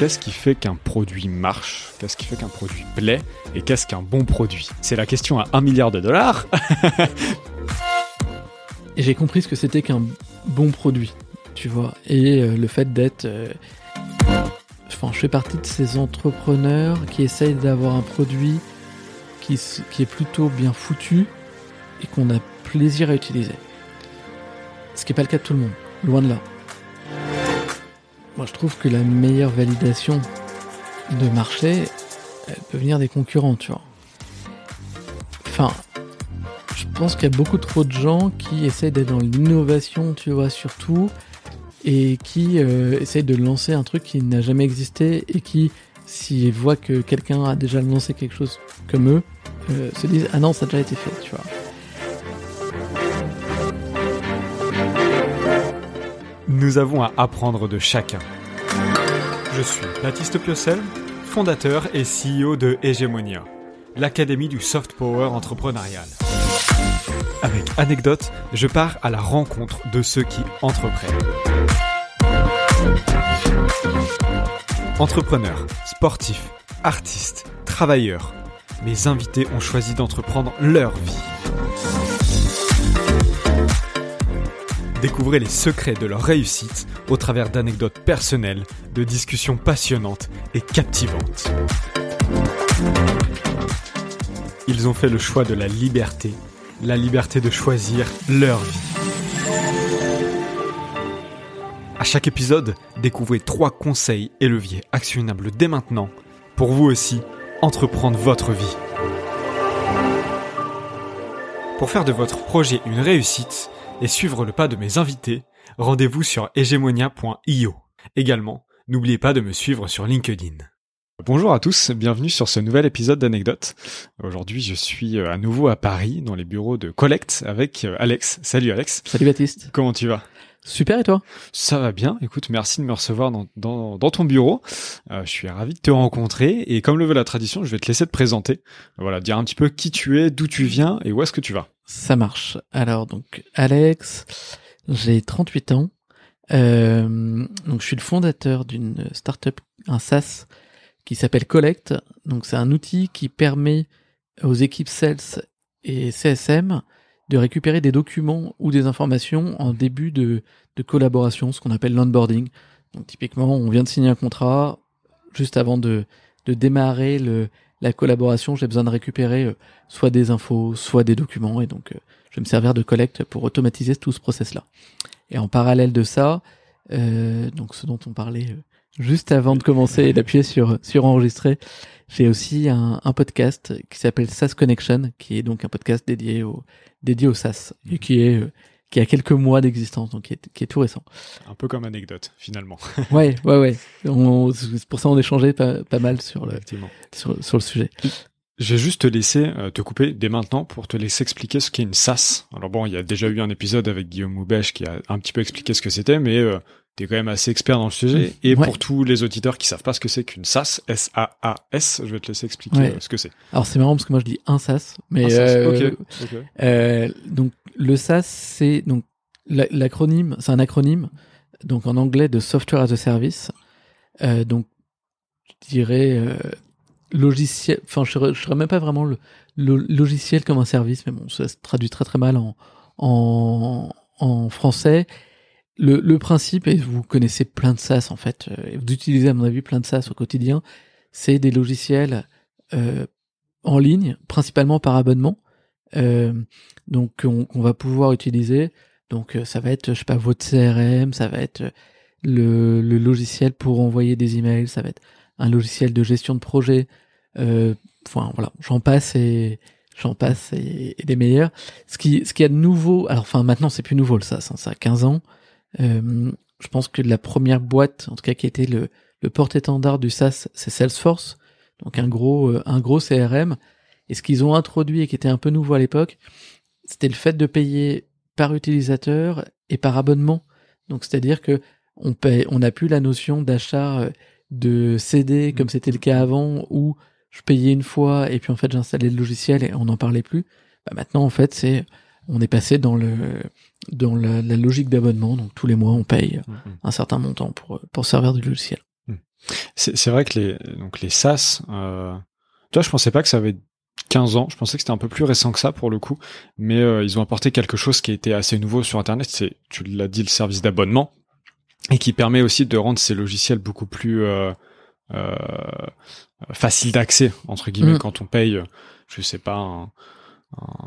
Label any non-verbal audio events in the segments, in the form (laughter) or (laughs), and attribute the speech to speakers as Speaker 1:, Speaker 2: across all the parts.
Speaker 1: qu'est-ce qui fait qu'un produit marche? Qu'est-ce qui fait qu'un produit plaît? Et qu'est-ce qu'un bon produit? C'est la question à un milliard de dollars.
Speaker 2: j'ai compris ce que c'était qu'un bon produit, tu vois. Et euh, le fait d'être... Euh, enfin, je fais partie de ces entrepreneurs qui essayent d'avoir un produit qui, qui est plutôt bien foutu et qu'on a plaisir à utiliser. Ce qui n'est pas le cas de tout le monde, loin de là. Moi, je trouve que la meilleure validation de marché, elle peut venir des concurrents, tu vois. Enfin, je pense qu'il y a beaucoup trop de gens qui essaient d'être dans l'innovation, tu vois, surtout, et qui euh, essayent de lancer un truc qui n'a jamais existé et qui, s'ils voient que quelqu'un a déjà lancé quelque chose comme eux, euh, se disent ah non, ça a déjà été fait, tu vois.
Speaker 1: Nous avons à apprendre de chacun. Je suis Baptiste Piocel, fondateur et CEO de Hegemonia, l'académie du soft power entrepreneurial. Avec anecdote, je pars à la rencontre de ceux qui entreprennent. Entrepreneurs, sportifs, artistes, travailleurs, mes invités ont choisi d'entreprendre leur vie. Découvrez les secrets de leur réussite au travers d'anecdotes personnelles, de discussions passionnantes et captivantes. Ils ont fait le choix de la liberté, la liberté de choisir leur vie. À chaque épisode, découvrez trois conseils et leviers actionnables dès maintenant pour vous aussi entreprendre votre vie. Pour faire de votre projet une réussite, et suivre le pas de mes invités, rendez-vous sur hegemonia.io. Également, n'oubliez pas de me suivre sur LinkedIn. Bonjour à tous, bienvenue sur ce nouvel épisode d'Anecdote. Aujourd'hui, je suis euh, à nouveau à Paris, dans les bureaux de Collect, avec euh, Alex. Salut Alex.
Speaker 2: Salut Baptiste.
Speaker 1: Comment tu vas?
Speaker 2: Super et toi?
Speaker 1: Ça va bien. Écoute, merci de me recevoir dans, dans, ton bureau. Euh, je suis ravi de te rencontrer et comme le veut la tradition, je vais te laisser te présenter. Voilà, dire un petit peu qui tu es, d'où tu viens et où est-ce que tu vas.
Speaker 2: Ça marche. Alors donc Alex, j'ai 38 ans. Euh, donc je suis le fondateur d'une startup, un SaaS qui s'appelle Collect. Donc c'est un outil qui permet aux équipes sales et CSM de récupérer des documents ou des informations en début de, collaboration, ce qu'on appelle l'onboarding. Donc typiquement, on vient de signer un contrat, juste avant de, démarrer la collaboration, j'ai besoin de récupérer euh, soit des infos, soit des documents, et donc euh, je vais me servir de collecte pour automatiser tout ce process-là. Et en parallèle de ça, euh, donc ce dont on parlait juste avant de commencer et d'appuyer sur sur enregistrer, j'ai aussi un, un, podcast qui s'appelle SaaS Connection, qui est donc un podcast dédié au dédié au SaaS et qui est qui a quelques mois d'existence, donc qui est, qui est, tout récent.
Speaker 1: Un peu comme anecdote, finalement. (laughs)
Speaker 2: ouais, ouais, ouais. C'est pour ça on échangeait pas, pas mal sur le, sur, sur, le sujet.
Speaker 1: Je vais juste te laisser euh, te couper dès maintenant pour te laisser expliquer ce qu'est une SaaS. Alors bon, il y a déjà eu un épisode avec Guillaume Moubèche qui a un petit peu expliqué ce que c'était, mais euh, tu es quand même assez expert dans le sujet. Et pour tous les auditeurs qui savent pas ce que c'est qu'une SaaS, S-A-A-S, je vais te laisser expliquer euh, ce que c'est.
Speaker 2: Alors c'est marrant parce que moi je dis un SaaS, mais euh, Euh, donc le SaaS c'est donc l'acronyme, c'est un acronyme donc en anglais de Software as a Service. Euh, donc je dirais logiciel, enfin je ne serais même pas vraiment le, logiciel comme un service, mais bon ça se traduit très très mal en en, en français le, le, principe, et vous connaissez plein de SaaS en fait, euh, vous utilisez à mon avis plein de SaaS au quotidien, c'est des logiciels euh, en ligne, principalement par abonnement, euh, donc on, va pouvoir utiliser. Donc euh, ça va être, je sais pas, votre CRM, ça va être le, logiciel pour envoyer des emails, ça va être un logiciel de gestion de projet. Enfin voilà, j'en passe et j'en passe et, des meilleurs. Ce qui, ce qui a de nouveau, alors enfin maintenant c'est plus nouveau le SaaS, hein, ça a 15 ans. Euh, je pense que la première boîte, en tout cas qui était le, le porte-étendard du SaaS, c'est Salesforce, donc un gros, euh, un gros CRM. Et ce qu'ils ont introduit et qui était un peu nouveau à l'époque, c'était le fait de payer par utilisateur et par abonnement. Donc c'est-à-dire que on paye, on n'a plus la notion d'achat euh, de CD comme c'était le cas avant où je payais une fois et puis en fait j'installais le logiciel et on n'en parlait plus. Bah maintenant en fait c'est on est passé dans le dans la, logique d'abonnement. Donc tous les mois, on paye mm, mm. un certain montant pour pour servir du logiciel.
Speaker 1: Mm. C'est vrai que les donc les SaaS, euh, tu vois, je pensais pas que ça avait 15 ans. Je pensais que c'était un peu plus récent que ça pour le coup, mais euh, ils ont apporté quelque chose qui était assez nouveau sur Internet. C'est, tu l'as dit, le service d'abonnement et qui permet aussi de rendre ces logiciels beaucoup plus euh, euh, facile d'accès entre guillemets quand on paye. Je sais pas. Un,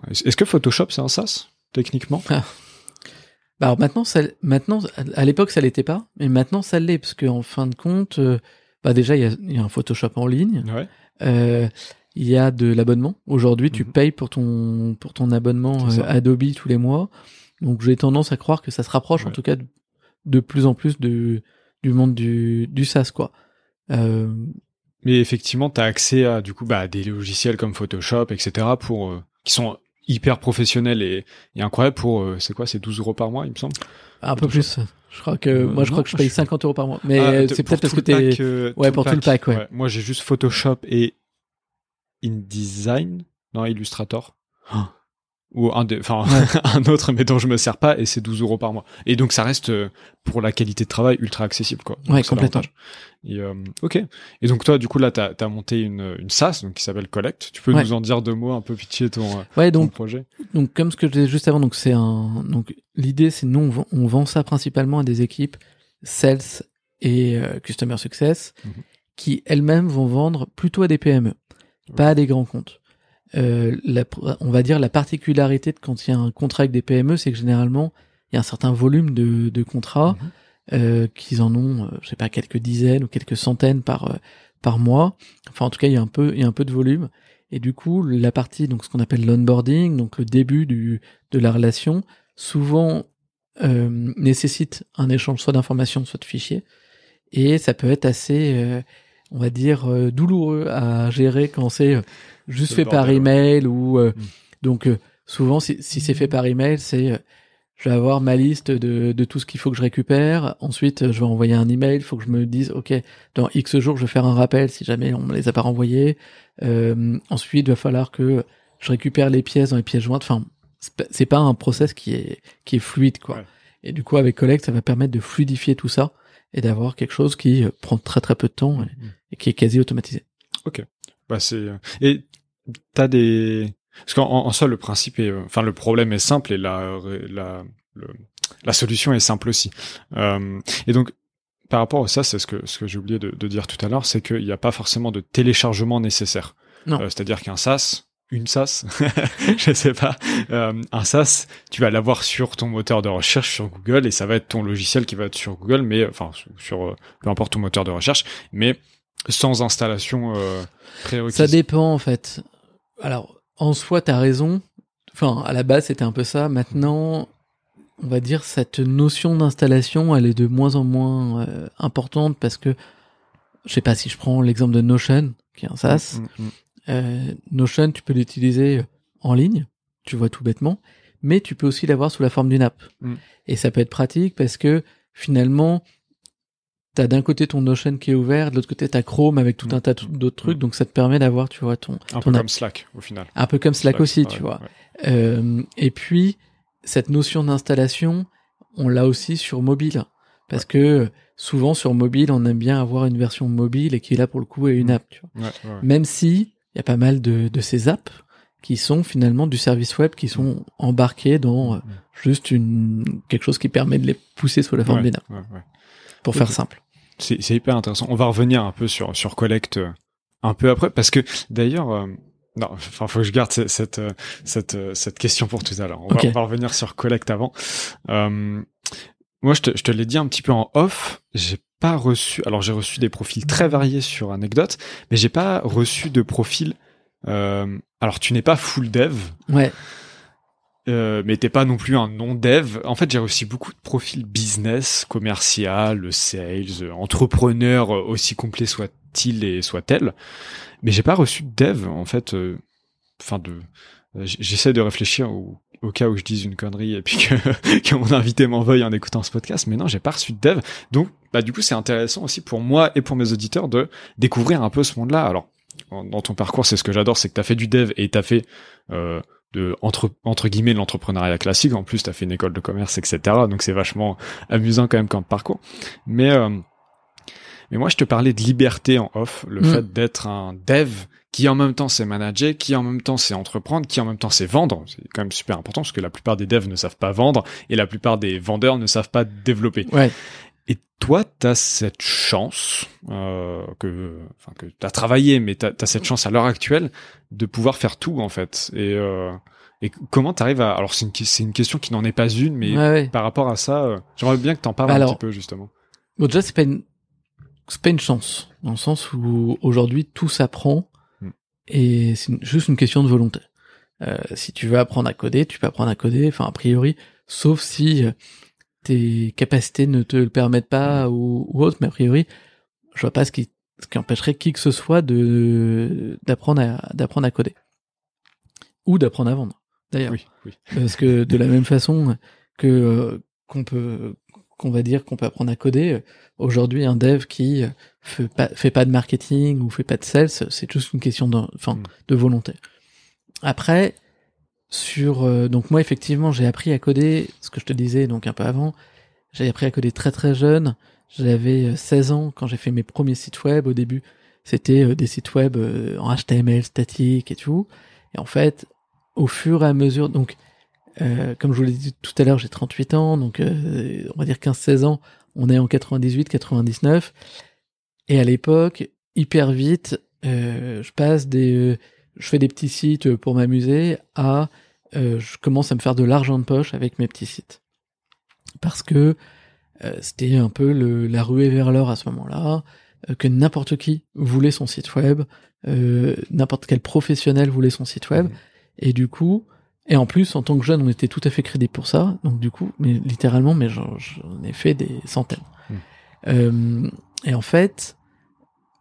Speaker 1: Est-ce que Photoshop c'est un SaaS techniquement? Ah.
Speaker 2: bah alors maintenant, ça, maintenant, à l'époque ça l'était pas, mais maintenant ça l'est parce qu'en fin de compte, euh, bah déjà il y a, y a, un Photoshop en ligne. Ouais. Euh, il y a de l'abonnement. Aujourd'hui, tu mhm. payes pour ton pour ton abonnement euh, Adobe tous les mois. Donc j'ai tendance à croire que ça se rapproche en tout cas de, plus en plus de du monde du du SaaS quoi.
Speaker 1: Mais effectivement, tu as accès à du coup bah des logiciels comme Photoshop, etc. pour qui sont hyper professionnels et, et incroyables pour euh, c'est quoi c'est 12 euros par mois il me semble
Speaker 2: un peu plus. Je crois que moi je crois que je paye 50 euros par mois. Mais ah, c'est peut-être parce que t'es ouais pour tout le pack. ouais.
Speaker 1: moi j'ai juste Photoshop et InDesign, non Illustrator. Ou un, enfin (laughs) un autre, mais dont je me sers pas, et c'est 12 euros par mois. Et donc ça reste euh, pour la qualité de travail ultra accessible, quoi.
Speaker 2: ouais, complètement.
Speaker 1: Et, euh, ok. Et donc toi, du coup là, t'as as monté une, une SaaS, donc qui s'appelle Collect. Tu peux nous en dire deux mots, un peu pitcher ton, euh,
Speaker 2: ouais, donc,
Speaker 1: projet?
Speaker 2: Donc comme ce que je disais juste avant, donc c'est un, donc l'idée c'est nous on vend, ça principalement à des équipes sales et customer success mhm. qui elles-mêmes vont vendre plutôt à des PME pas à des grands comptes. Euh, la, on va dire la particularité de quand il y a un contrat avec des PME, c'est que généralement il y a un certain volume de, de contrats, mhm. euh, qu'ils en ont, euh, je sais pas, quelques dizaines ou quelques centaines par euh, par mois. Enfin, en tout cas, il y a un peu, il y a un peu de volume. Et du coup, la partie, donc ce qu'on appelle l'onboarding, donc le début du de la relation, souvent euh, nécessite un échange soit d'informations, soit de fichiers. Et ça peut être assez on va dire euh, douloureux à gérer quand c'est euh, juste fait par email ou euh, mm. donc souvent si, c'est fait par email c'est je vais avoir ma liste de, de tout ce qu'il faut que je récupère. Ensuite, je vais envoyer un email. Il faut que je me dise, ok, dans X jours, je vais faire un rappel si jamais on me les a pas renvoyés. ensuite, il va falloir que je récupère les pièces dans les pièces jointes. Enfin, c'est pas un process qui est qui est fluide, quoi. Et du coup, avec Collect, ça va permettre de fluidifier tout ça et d'avoir quelque chose qui prend très très peu de temps et, mm et qui est quasi automatisé.
Speaker 1: Ok. Bah c'est euh, et t'as des parce qu'en en soi le principe est euh, enfin le problème est simple et la la la solution est simple aussi. Euh, et donc par rapport à ça, c'est ce que ce que j'ai oublié de, de, dire tout à l'heure, c'est qu'il n'y a pas forcément de téléchargement nécessaire. Euh, C'est-à-dire qu'un SaaS, une SaaS, (laughs) je sais pas, euh, un SaaS, tu vas l'avoir sur ton moteur de recherche sur Google et ça va être ton logiciel qui va être sur Google, mais enfin sur peu importe ton moteur de recherche, mais sans installation euh, prérequise.
Speaker 2: Ça dépend en fait. Alors en soi, t'as raison. Enfin, à la base, c'était un peu ça. Maintenant, on va dire cette notion d'installation, elle est de moins en moins euh, importante parce que, je sais pas si je prends l'exemple de Notion, qui est un SaaS. Mm, mm, mm. Euh, Notion, tu peux l'utiliser en ligne, tu vois tout bêtement, mais tu peux aussi l'avoir sous la forme d'une app. Et ça peut être pratique parce que finalement, t'as d'un côté ton Notion qui est ouvert, de l'autre côté t'as Chrome avec tout un tas d'autres trucs, donc ça te permet d'avoir, tu vois, ton
Speaker 1: un peu comme Slack au final.
Speaker 2: Un peu comme Slack, aussi, tu vois. Euh, et puis cette notion d'installation, on l'a aussi sur mobile, parce que souvent sur mobile, on aime bien avoir une version mobile et qui là pour le coup est une mm. app. Tu vois. Même si il y a pas mal de, de ces apps qui sont finalement du service web qui sont mm. embarqués dans mm. euh, juste une quelque chose qui permet de les pousser sous la forme d'une app. Pour faire simple
Speaker 1: c'est hyper intéressant. On va revenir un peu sur sur Collect euh, un peu après parce que d'ailleurs euh, non, enfin faut que je garde cette cette euh, cette, cette question pour tout à l'heure. On, va, on va revenir sur Collect avant. moi je te je te l'ai dit un petit peu en off, j'ai pas reçu alors j'ai reçu des profils très variés sur anecdote, mais j'ai pas reçu de profil alors tu n'es pas full dev.
Speaker 2: Ouais.
Speaker 1: Euh, mais t'es pas non plus un non-dev. En fait, j'ai reçu beaucoup de profils business, commercial, sales, entrepreneur, aussi complet soit-il et soit-elle. Mais j'ai pas reçu de dev, en fait. Euh, enfin, de. J'essaie de réfléchir au, cas où je dise une connerie et puis que, (laughs) que mon invité m'en veuille en écoutant ce podcast. Mais non, j'ai pas reçu de dev. Donc, bah, du coup, c'est intéressant aussi pour moi et pour mes auditeurs de découvrir un peu ce monde-là. Alors, dans ton parcours, c'est ce que j'adore, c'est que t'as fait du dev et t'as fait euh, de entre entre guillemets l'entrepreneuriat classique. En plus, tu as fait une école de commerce, etc. Donc c'est vachement amusant quand même comme parcours. Mais euh, Mais moi, je te parlais de liberté en off, le mm. fait d'être un dev qui en même temps c'est manager, qui en même temps c'est entreprendre, qui en même temps c'est vendre. C'est quand même super important parce que la plupart des devs ne savent pas vendre et la plupart des vendeurs ne savent pas développer.
Speaker 2: Ouais.
Speaker 1: Et toi, tu as cette chance euh, que, enfin que tu as travaillé, mais tu as, cette chance à l'heure actuelle de pouvoir faire tout en fait. Et, euh, et comment tu arrives à... Alors c'est une, une question qui n'en est pas une, mais par rapport à ça, euh, j'aimerais bien que tu en parles un petit peu justement.
Speaker 2: Bon déjà c'est pas une c'est pas une chance dans le sens où aujourd'hui tout s'apprend. Et c'est juste une question de volonté. Euh, si tu veux apprendre à coder, tu peux apprendre à coder, enfin a priori, sauf si euh, tes capacités ne te le permettent pas ou, ou autre, mais a priori, je vois pas ce qui, ce qui empêcherait qui que ce soit de d'apprendre à d'apprendre à coder ou d'apprendre à vendre. D'ailleurs,
Speaker 1: oui, oui.
Speaker 2: parce que de la même façon que euh, qu'on peut qu'on va dire qu'on peut apprendre à coder, aujourd'hui un dev qui fait pas fait pas de marketing ou fait pas de sales, c'est juste une question de, enfin, mm. de volonté. Après, sur euh, donc moi effectivement j'ai appris à coder ce que je te disais donc un peu avant. J'ai appris à coder très très jeune. J'avais 16 euh, ans quand j'ai fait mes premiers sites web. Au début c'était euh, des sites web en HTML statique et tout. Et en fait au fur et à mesure donc comme je vous l'ai dit tout à l'heure j'ai 38 ans donc on va dire 15-16 ans on est en 98 99 et à l'époque hyper vite je passe des je fais des petits sites pour m'amuser à euh, je commence à me faire de l'argent de poche avec mes petits sites. Parce que euh, c'était un peu le, la ruée vers l'or à ce moment-là, euh, que n'importe qui voulait son site web, n'importe quel professionnel voulait son site web, mmh. et du coup, et en plus, en tant que jeune, on était tout à fait crédible pour ça, donc du coup, mais littéralement, mais j'en ai fait des centaines. Mmh. et en fait,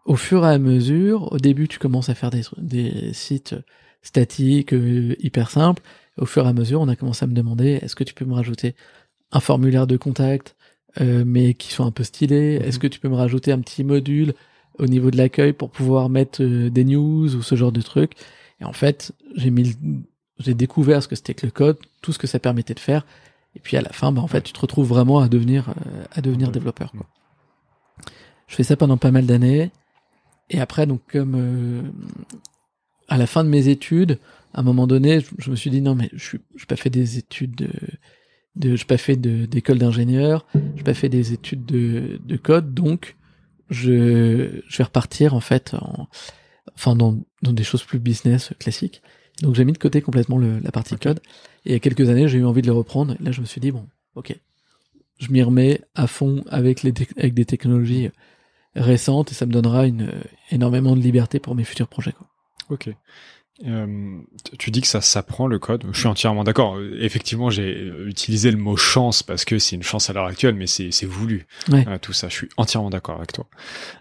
Speaker 2: au fur et à mesure, au début, tu commences à faire des, des sites statiques, hyper simples, au fur et à mesure, on a commencé à me demander est-ce que tu peux me rajouter un formulaire de contact, euh, mais qui soit un peu stylé? Mhm. Est-ce que tu peux me rajouter un petit module au niveau de l'accueil pour pouvoir mettre euh, des news ou ce genre de trucs? Et en fait, j'ai mis, j'ai découvert ce que c'était que le code, tout ce que ça permettait de faire. Et puis à la fin, bah, en fait, tu te retrouves vraiment à devenir, euh, à devenir développeur. Quoi. Je fais ça pendant pas mal d'années. Et après, donc comme à la fin de mes études, à un moment donné, je, me suis dit non mais je n'ai pas fait des études de, de j'ai pas fait d'école d'ingénieur, j'ai pas fait des études de, de code, donc je, je vais repartir en fait, en, enfin dans, dans des choses plus business classiques. Donc j'ai mis de côté complètement le, la partie code. Et il y a quelques années, j'ai eu envie de le reprendre. là, je me suis dit bon, ok, je m'y remets à fond avec les avec des technologies récentes et ça me donnera une énormément de liberté pour mes futurs projets. Quoi.
Speaker 1: Ok. Euh, tu dis que ça s'apprend le code. Je suis entièrement d'accord. Effectivement, j'ai utilisé le mot chance parce que c'est une chance à l'heure actuelle, mais c'est voulu. Euh, tout ça, je suis entièrement d'accord avec toi.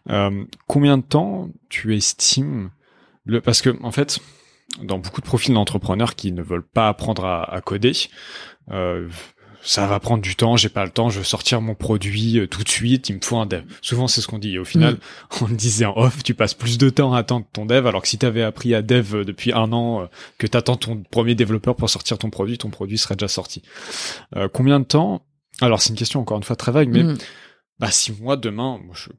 Speaker 1: Euh, combien de temps tu estimes le Parce que en fait, dans beaucoup de profils d'entrepreneurs qui ne veulent pas apprendre à, à coder, euh, ça va prendre du temps, j'ai pas le temps, je veux sortir mon produit euh, tout de suite, il me faut un dev. Souvent c'est ce qu'on dit. Et au final, mm. (laughs) on disait en off, tu passes plus de temps à attendre ton dev, alors que si tu avais appris à dev euh, depuis un an, euh, que tu attends ton premier développeur pour sortir ton produit, ton produit serait déjà sorti. combien de temps? Alors c'est une question encore une fois très vague, mais mm. bah six mois demain, moi, je,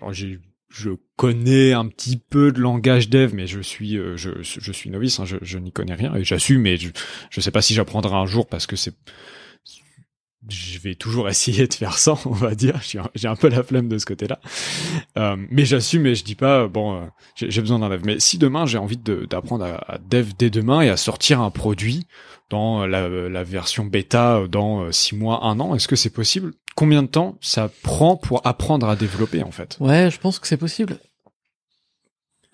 Speaker 1: alors j'ai je connais un petit peu de langage dev, mais je suis je, je suis novice, hein, je, je n'y connais rien et j'assume. Mais je je sais pas si j'apprendrai un jour parce que c'est je vais toujours essayer de faire ça, on va dire. J'ai un peu la flemme de ce côté-là. Euh, mais j'assume et je dis pas, bon, euh, j'ai besoin d'un dev. Mais si demain j'ai envie d'apprendre à, dev dès demain et à sortir un produit dans la, version bêta dans euh, six mois, un an, est-ce que c'est possible? Combien de temps ça prend pour apprendre à développer en fait?
Speaker 2: Ouais, je pense que c'est possible.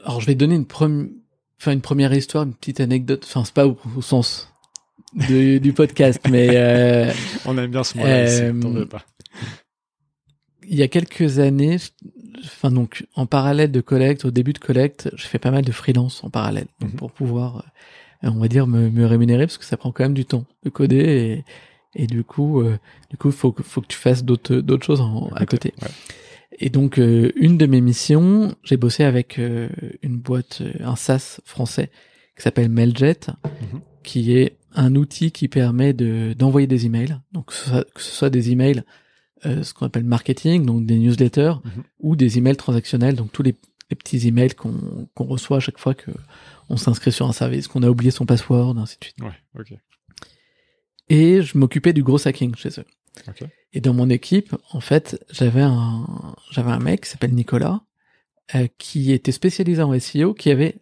Speaker 2: Alors je vais donner une première histoire, une petite anecdote. Enfin, c'est pas au sens du, podcast, mais euh, (laughs)
Speaker 1: on aime bien ce mot. Euh, pas.
Speaker 2: Il y a quelques années, enfin donc en parallèle de collecte, au début de collecte, je fais pas mal de freelance en parallèle, donc mhm. pour pouvoir, euh, on va dire, me, me, rémunérer parce que ça prend quand même du temps de coder et, et du coup, euh, du coup, faut que faut que tu fasses d'autres d'autres choses à côté. Et donc euh, une de mes missions, j'ai bossé avec une boîte, un SaaS français qui s'appelle Mailjet, mhm. Qui est un outil qui permet de d'envoyer des emails, donc que ce, soit, des emails ce qu'on appelle marketing, donc des newsletters mhm. ou des emails transactionnels, donc tous les, petits emails qu'on reçoit à chaque fois que on s'inscrit sur un service, qu'on a oublié son password, ainsi de suite.
Speaker 1: Ouais, ok.
Speaker 2: Et je m'occupais du gros hacking chez eux. Et dans mon équipe, en fait, j'avais un, j'avais un mec qui s'appelle Nicolas, euh, qui était spécialisé en SEO, qui avait,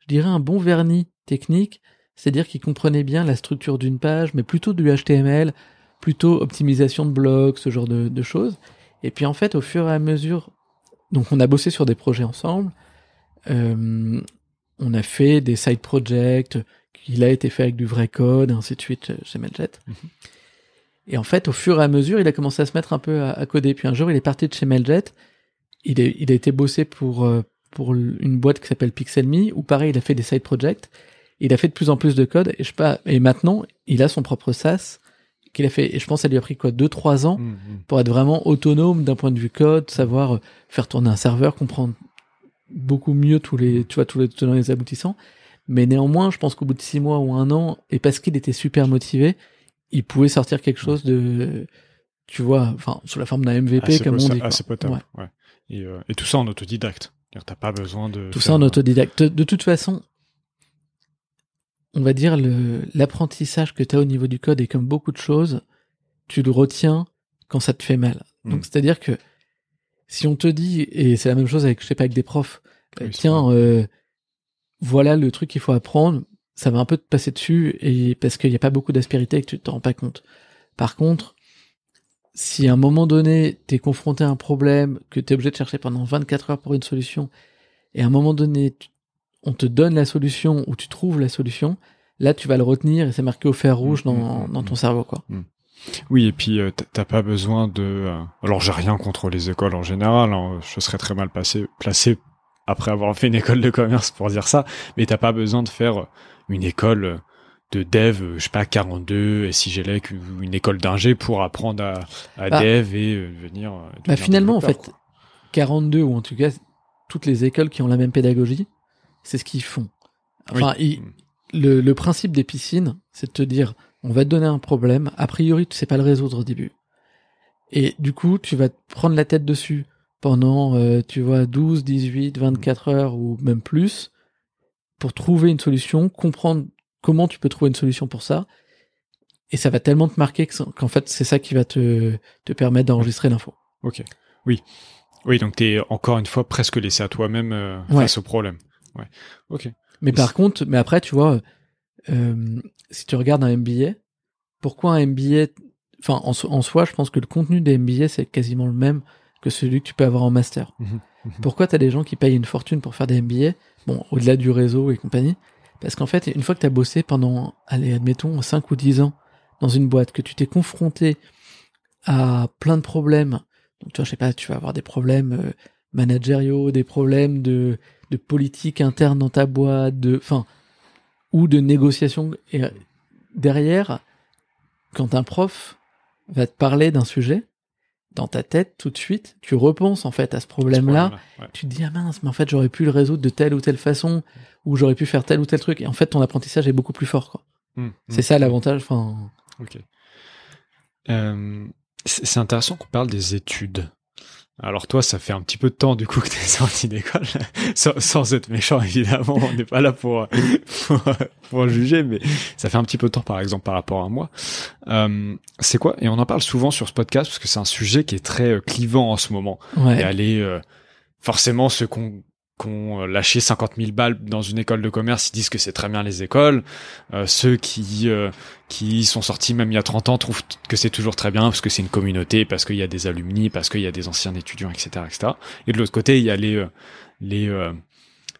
Speaker 2: je dirais, un bon vernis technique, c'est-à-dire qu'il comprenait bien la structure d'une page, mais plutôt du HTML, plutôt optimisation de blogs, ce genre de, de choses. Et puis en fait, au fur et à mesure, donc on a bossé sur des projets ensemble. Euh, on a fait des side projects, il a été fait avec du vrai code, ainsi de suite chez Mailjet. Mhm. Et en fait, au fur et à mesure, il a commencé à se mettre un peu à, coder. Puis un jour, il est parti de chez Mailjet. Il, il a été bossé pour, euh, pour une boîte qui s'appelle Pixelme, où pareil, il a fait des side projects. Il a fait de plus en plus de code. Et, je sais pas, et maintenant, il a son propre SaaS qu'il a fait. Et je pense que ça lui a pris quoi, deux, trois ans mhm. pour être vraiment autonome d'un point de vue code, savoir euh, faire tourner un serveur, comprendre beaucoup mieux tous les, tu vois, tous les tenants et les aboutissants. Mais néanmoins, je pense qu'au bout de six mois ou un an, et parce qu'il était super motivé, il pouvait sortir quelque chose de, tu vois, enfin, sous la forme d'un MVP, comme on dit.
Speaker 1: C'est potable, ouais. Et, euh, et, tout ça en autodidacte. T'as pas besoin de.
Speaker 2: Tout ça en autodidacte. De, toute façon, on va dire l'apprentissage que tu as au niveau du code et comme beaucoup de choses, tu le retiens quand ça te fait mal. Donc, hmm. c'est-à-dire que si on te dit, et c'est la même chose avec, je sais pas, avec des profs, euh, tiens, euh, voilà le truc qu'il faut apprendre, ça va un peu te passer dessus, et parce qu'il n'y a pas beaucoup d'aspérité et que tu te rends pas compte. Par contre, si à un moment donné, tu es confronté à un problème, que tu es obligé de chercher pendant 24 heures pour une solution, et à un moment donné, on te donne la solution, ou tu trouves la solution, là, tu vas le retenir, et c'est marqué au fer rouge mmh, dans, mmh, dans ton cerveau, quoi.
Speaker 1: Oui, et puis euh, t'as pas besoin de. Euh, alors j'ai rien contre les écoles en général. Hein, je serais très mal passé, placé après avoir fait une école de commerce pour dire ça. Mais t'as pas besoin de faire une école de dev, je sais pas 42 et si j'ai une école d'ingé pour apprendre à, à bah, dev et euh, venir.
Speaker 2: Bah finalement en fait, 42 ou en tout cas toutes les écoles qui ont la même pédagogie, c'est ce qu'ils font. Enfin, le, le principe des piscines, c'est de te dire on va te donner un problème, a priori tu sais pas le résoudre au début. Et du coup, tu vas te prendre la tête dessus pendant, euh, tu vois, 12, 18, 24 heures ou même plus pour trouver une solution, comprendre comment tu peux trouver une solution pour ça. Et ça va tellement te marquer qu'en fait, c'est ça qui va te, te permettre d'enregistrer l'info.
Speaker 1: Ok. Oui. Oui, donc tu es encore une fois presque laissé à toi-même euh, face au problème. Ouais. Ok.
Speaker 2: Mais par contre, mais après, tu vois, euh, si tu regardes un MBA, pourquoi un MBA Enfin, en, soi, je pense que le contenu des MBA, c'est quasiment le même que celui que tu peux avoir en master. Mmh mmh pourquoi tu as des gens qui payent une fortune pour faire des MBA Bon, au-delà du réseau et compagnie. Parce qu'en fait, une fois que tu as bossé pendant, allez, admettons, 5 ou 10 ans dans une boîte, que tu t'es confronté à plein de problèmes, donc tu vois, je sais pas, tu vas avoir des problèmes euh, managériaux, des problèmes de, de politique interne dans ta boîte, de, enfin, ou de négociation. Et euh, derrière, quand un prof va te parler d'un sujet, dans ta tête, tout de suite, tu repenses en fait à ce problème-là. Tu te dis, ah mince, mais en fait, j'aurais pu le résoudre de telle ou telle façon, ou j'aurais pu faire tel ou tel truc. Et en fait, ton apprentissage est beaucoup plus fort. Quoi. Mmh, mmh, c'est ça l'avantage. Enfin.
Speaker 1: Ok. Euh, c'est intéressant qu'on parle des études. Alors toi, ça fait un petit peu de temps du coup que t'es (laughs) sorti d'école, sans, être méchant évidemment, on n'est pas là pour, pour, pour juger, mais ça fait un petit peu de temps par exemple par rapport à moi. Euh, c'est quoi? Et on en parle souvent sur ce podcast parce que c'est un sujet qui est très euh, clivant en ce moment. Et aller euh, forcément ceux qu'on ont lâché 50 000 balles dans une école de commerce, ils disent que c'est très bien les écoles. Euh, ceux qui euh, qui sont sortis même il y a 30 ans trouvent que c'est toujours très bien parce que c'est une communauté, parce qu'il y a des alumni, parce qu'il y a des anciens étudiants, etc., etc. Et de l'autre côté, il y a les euh, les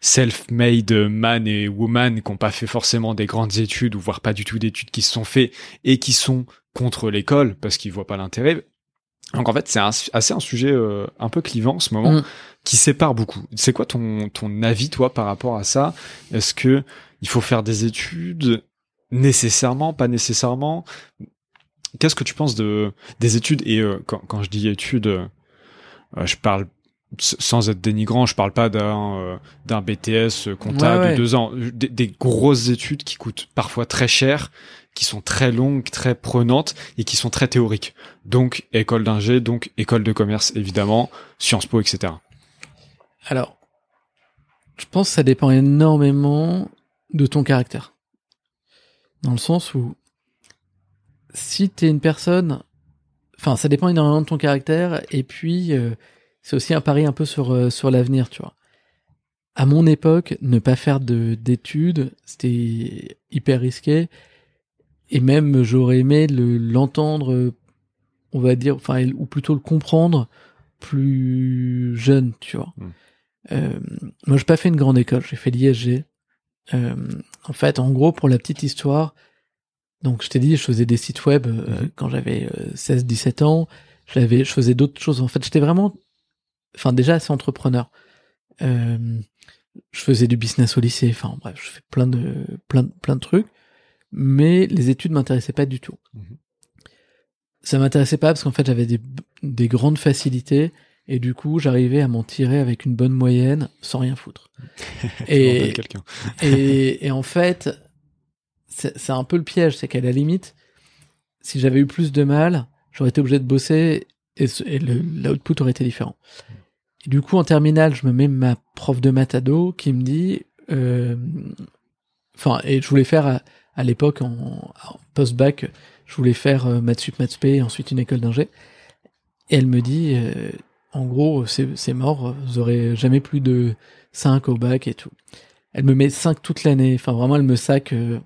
Speaker 1: self-made man et woman qui n'ont pas fait forcément des grandes études ou voire pas du tout d'études qui se sont fait et qui sont contre l'école parce qu'ils voient pas l'intérêt. Donc en fait, c'est assez un sujet un peu clivant en ce moment. Mm qui sépare beaucoup. C'est quoi ton, ton avis, toi, par rapport à ça? Est-ce que il faut faire des études nécessairement, pas nécessairement? Qu'est-ce que tu penses de des études? Et euh, quand, quand je dis études, euh, je parle sans être dénigrant, je parle pas d'un euh, d'un BTS comptable de deux ans, des, des, grosses études qui coûtent parfois très cher, qui sont très longues, très prenantes et qui sont très théoriques. Donc école d'ingé, donc école de commerce évidemment, Sciences Po, etc.
Speaker 2: Alors, je pense que ça dépend énormément de ton caractère, dans le sens où si t'es une personne, enfin ça dépend énormément de ton caractère et puis euh, c'est aussi un pari un peu sur euh, sur l'avenir, tu vois. À mon époque, ne pas faire de d'études, c'était hyper risqué. Et même j'aurais aimé l'entendre, on va dire, enfin ou plutôt le comprendre plus jeune, tu vois. Hmm. Euh, moi, j'ai pas fait une grande école, j'ai fait l'ISG. Euh, en fait, en gros, pour la petite histoire, donc je t'ai dit, je faisais des sites web euh, hmm. quand j'avais 16-17 ans. Je, je faisais d'autres choses. En fait, j'étais vraiment enfin déjà assez entrepreneur. Euh, je faisais du business au lycée, enfin bref, je fais plein de plein plein de trucs, mais les études m'intéressaient pas du tout. Mhm. Ça m'intéressait pas parce qu'en fait j'avais des, des grandes facilités et du coup j'arrivais à m'en tirer avec une bonne moyenne sans rien foutre. (laughs) et, (laughs) et, et en fait c'est un peu le piège, c'est qu'à la limite, si j'avais eu plus de mal, j'aurais été obligé de bosser et, et l'output aurait été différent. Et du coup, en terminale, je me mets ma prof de maths qui me dit, euh, enfin, et je voulais faire à, l'époque en, post-bac, je voulais faire euh, maths sup, maths et ensuite une école d'ingé. Et elle me dit, euh, en gros, c'est mort, vous aurez jamais plus de 5 au bac et tout. Elle me met 5 toute l'année, enfin vraiment, elle me sac euh,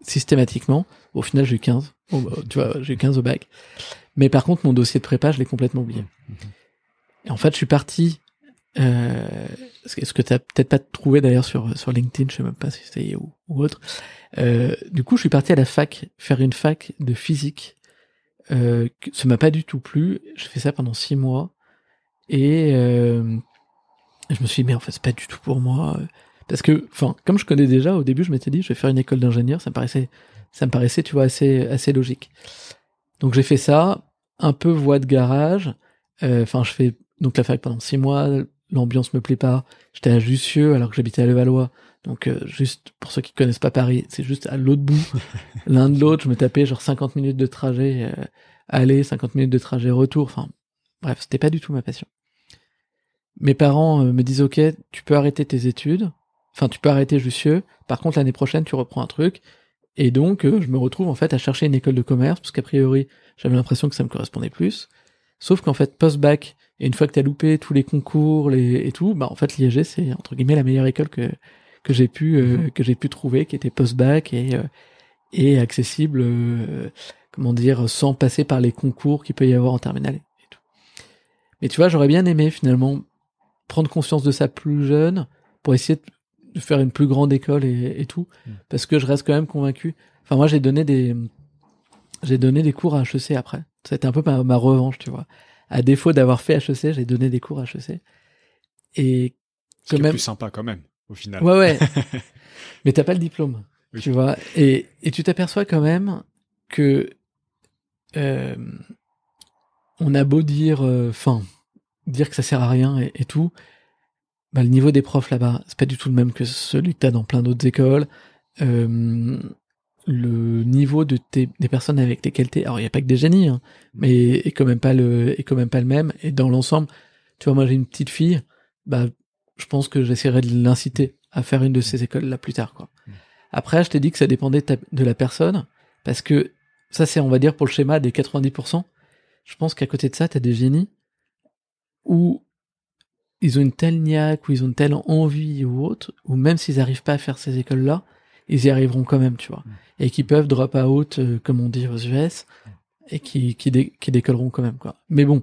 Speaker 2: systématiquement. Au final, j'ai eu 15. Bah, tu vois, j'ai eu 15 au bac. Mais par contre, mon dossier de prépa, je l'ai complètement oublié. Mmh, mmh. Et en fait, je suis parti. Euh, ce que tu as peut-être pas trouvé d'ailleurs sur sur LinkedIn, je sais même pas si c'était ou, ou autre. Euh, du coup, je suis parti à la fac faire une fac de physique. Euh, ça m'a pas du tout plu. J'ai fait ça pendant six mois et euh, je me suis dit mais en fait c'est pas du tout pour moi parce que enfin comme je connais déjà au début je m'étais dit je vais faire une école d'ingénieur ça me paraissait ça me paraissait tu vois assez assez logique donc j'ai fait ça un peu voie de garage euh, enfin je fais donc la fac pendant six mois, l'ambiance me plaît pas. J'étais à Jussieu alors que j'habitais à Levallois. Donc euh, juste pour ceux qui connaissent pas Paris, c'est juste à l'autre bout, (laughs) l'un de l'autre. Je me tapais genre 50 minutes de trajet euh, aller, 50 minutes de trajet retour. Enfin bref, c'était pas du tout ma passion. Mes parents euh, me disent ok, tu peux arrêter tes études. Enfin tu peux arrêter Jussieu. Par contre l'année prochaine tu reprends un truc. Et donc je me retrouve en fait à chercher une école de commerce parce qu'a priori j'avais l'impression que ça me correspondait plus. Sauf qu'en fait post-bac et une fois que t'as loupé tous les concours les, et tout, bah en fait l'IEG c'est entre guillemets la meilleure école que que j'ai pu euh, mhm. que j'ai pu trouver, qui était post-bac et euh, et accessible, euh, comment dire, sans passer par les concours qu'il peut y avoir en terminale et tout. Mais tu vois, j'aurais bien aimé finalement prendre conscience de ça plus jeune pour essayer de faire une plus grande école et, et tout, mhm. parce que je reste quand même convaincu. Enfin moi j'ai donné des j'ai donné des cours à HEC après. C'était un peu ma, ma revanche, tu vois à défaut d'avoir fait HEC, j'ai donné des cours HEC. Et
Speaker 1: c'est même plus sympa quand même au final.
Speaker 2: Ouais ouais. (laughs) Mais t'as pas le diplôme, tu vois. Et et tu t'aperçois quand même que euh, on a beau dire, euh, enfin, dire que ça sert à rien et, tout, bah, le niveau des profs là-bas, c'est pas du tout le même que celui que t'as dans plein d'autres écoles. Euh, le niveau de tes, des personnes avec lesquelles t'es, alors il y a pas que des génies, hein, mm. mais est quand même pas le, est quand même pas le même. Et dans l'ensemble, tu vois, moi j'ai une petite fille, bah, je pense que j'essaierai de l'inciter à faire une de ces écoles là plus tard, quoi. Mm. Après, je t'ai dit que ça dépendait de la personne, parce que ça c'est, on va dire, pour le schéma des 90%. Je pense qu'à côté de ça, t'as des génies où ils ont une telle niaque, ou ils ont une telle envie ou autre, ou même s'ils arrivent pas à faire ces écoles-là, ils y arriveront quand même, tu vois. Et qui peuvent drop out, euh, comme on dit aux US, et qui, qui, qui décolleront quand même, quoi. Mais bon,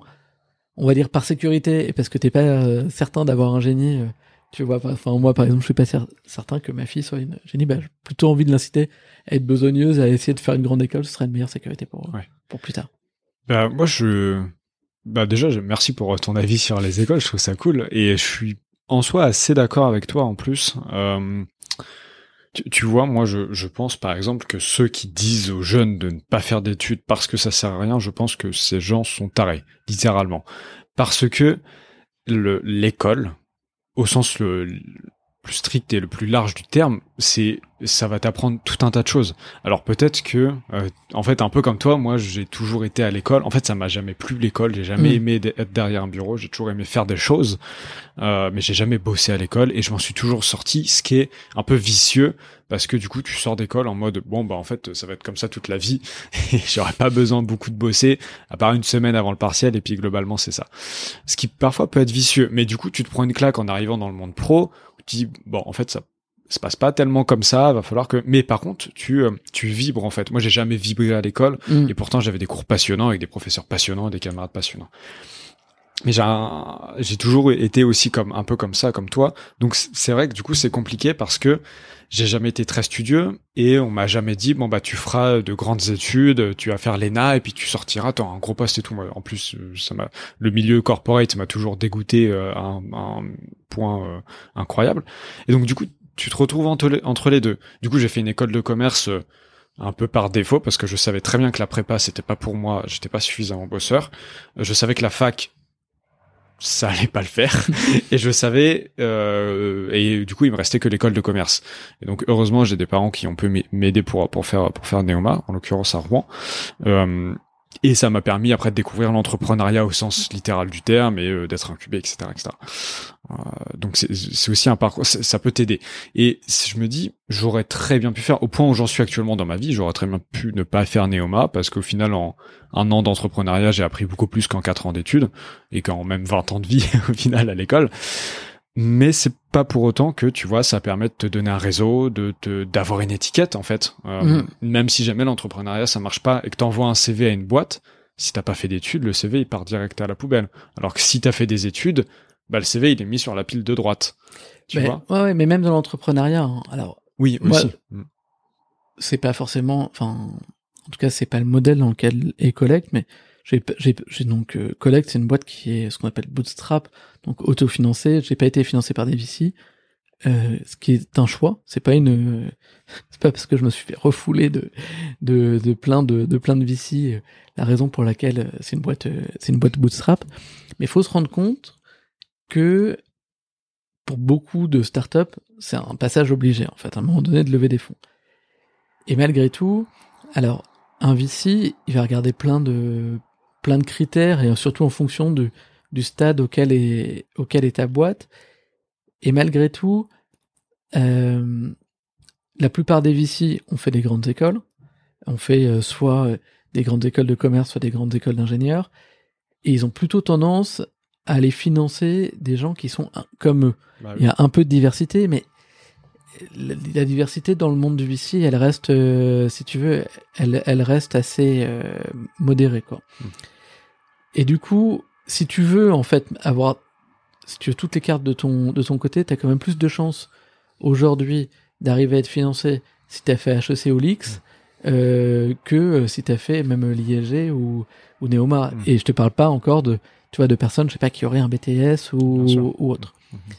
Speaker 2: on va dire par sécurité, et parce que t'es pas euh, certain d'avoir un génie, euh, tu vois, enfin, moi, par exemple, je suis pas certain que ma fille soit une génie, bah, j'ai plutôt envie de l'inciter à être besogneuse, à essayer de faire une grande école, ce serait une meilleure sécurité pour, pour plus tard.
Speaker 1: Bah, moi, je, bah, déjà, merci pour ton avis sur les écoles, je trouve ça cool, et je suis en soi assez d'accord avec toi, en plus. Euh, tu, vois, moi, je, je, pense par exemple que ceux qui disent aux jeunes de ne pas faire d'études parce que ça sert à rien, je pense que ces gens sont tarés, littéralement. Parce que l'école, au sens le, plus strict et le plus large du terme, c'est ça va t'apprendre tout un tas de choses. Alors peut-être que, euh, en fait, un peu comme toi, moi j'ai toujours été à l'école. En fait, ça m'a jamais plu l'école. J'ai jamais mm. aimé être derrière un bureau. J'ai toujours aimé faire des choses, euh, mais j'ai jamais bossé à l'école et je m'en suis toujours sorti. Ce qui est un peu vicieux parce que du coup tu sors d'école en mode bon bah en fait ça va être comme ça toute la vie (laughs) et j'aurais pas besoin beaucoup de bosser à part une semaine avant le partiel et puis globalement c'est ça. Ce qui parfois peut être vicieux, mais du coup tu te prends une claque en arrivant dans le monde pro tu dis bon en fait ça se passe pas tellement comme ça, va falloir que mais par contre tu euh, tu vibres en fait. Moi j'ai jamais vibré à l'école mm. et pourtant j'avais des cours passionnants avec des professeurs passionnants, des camarades passionnants. Mais j'ai toujours été aussi comme un peu comme ça comme toi. Donc c'est vrai que du coup c'est compliqué parce que j'ai jamais été très studieux et on m'a jamais dit bon bah tu feras de grandes études, tu vas faire l'ENA et puis tu sortiras, t'as un gros poste et tout. en plus, euh, ça m'a le milieu corporate m'a toujours dégoûté euh, à un, point euh, incroyable. Et donc du coup, tu te retrouves entre entre les deux. Du coup, j'ai fait une école de commerce un peu par défaut parce que je savais très bien que la prépa c'était pas pour moi, j'étais pas suffisamment bosseur. Je savais que la fac ça allait pas le faire. (laughs) Et je savais euh, et du coup il me restait que l'école de commerce. Et donc heureusement j'ai des parents qui ont pu m'aider pour pour faire pour faire Neoma en l'occurrence à Rouen. Euh, et ça m'a permis après de découvrir l'entrepreneuriat au sens littéral du terme et euh, d'être incubé etc etc euh, donc c'est aussi un parcours ça peut t'aider. Et je me dis j'aurais très bien pu faire au point où j'en suis actuellement dans ma vie j'aurais très bien pu ne pas faire Neoma parce qu'au final en un an d'entrepreneuriat j'ai appris beaucoup plus qu'en quatre ans d'études et qu'en même 20 ans de vie (laughs) au final à l'école mais c'est pas pour autant que tu vois ça permet de te donner un réseau de d'avoir une étiquette en fait euh, mm. même si jamais l'entrepreneuriat ça marche pas et que t'envoies un CV à une boîte si t'as pas fait d'études le CV il part direct à la poubelle alors que si t'as fait des études bah le CV il est mis sur la pile de droite tu
Speaker 2: vois? ouais, ouais mais même dans l'entrepreneuriat hein. alors
Speaker 1: oui aussi mm.
Speaker 2: c'est pas forcément enfin en tout cas c'est pas le modèle dans lequel est Collect mais j'ai donc euh, Collect, c'est une boîte qui est ce qu'on appelle bootstrap, donc autofinancée. J'ai pas été financé par des VC, euh, ce qui est un choix. C'est pas une, (laughs) c'est pas parce que je me suis fait refouler de de, de plein de, de plein de VC euh, la raison pour laquelle euh, c'est une boîte c'est une boîte bootstrap. Mais faut se rendre compte que pour beaucoup de startups, c'est un passage obligé en fait, à un moment donné de lever des fonds. Et malgré tout, alors un VC, il va regarder plein de plein de critères et surtout en fonction du, du stade auquel est, auquel est ta boîte. Et malgré tout, euh, la plupart des VC ont fait des grandes écoles. On fait euh, soit des grandes écoles de commerce, soit des grandes écoles d'ingénieurs. Et ils ont plutôt tendance à aller financer des gens qui sont comme eux. Bah Il y a un peu de diversité, mais la, diversité dans le monde du VC, elle reste, euh, si tu veux, elle, elle reste assez modérée, quoi. Mmh. Et du coup, si tu veux en fait avoir, si tu veux toutes les cartes de ton de ton côté, t'as quand même plus de chances aujourd'hui d'arriver à être financé si t'as fait HEC ou l'X euh, que euh, si t'as fait même l'IAG ou ou Neoma. Mm. Et je te parle pas encore de tu vois de personnes, je sais pas, qui auraient un BTS ou ou autre. Mm-hmm.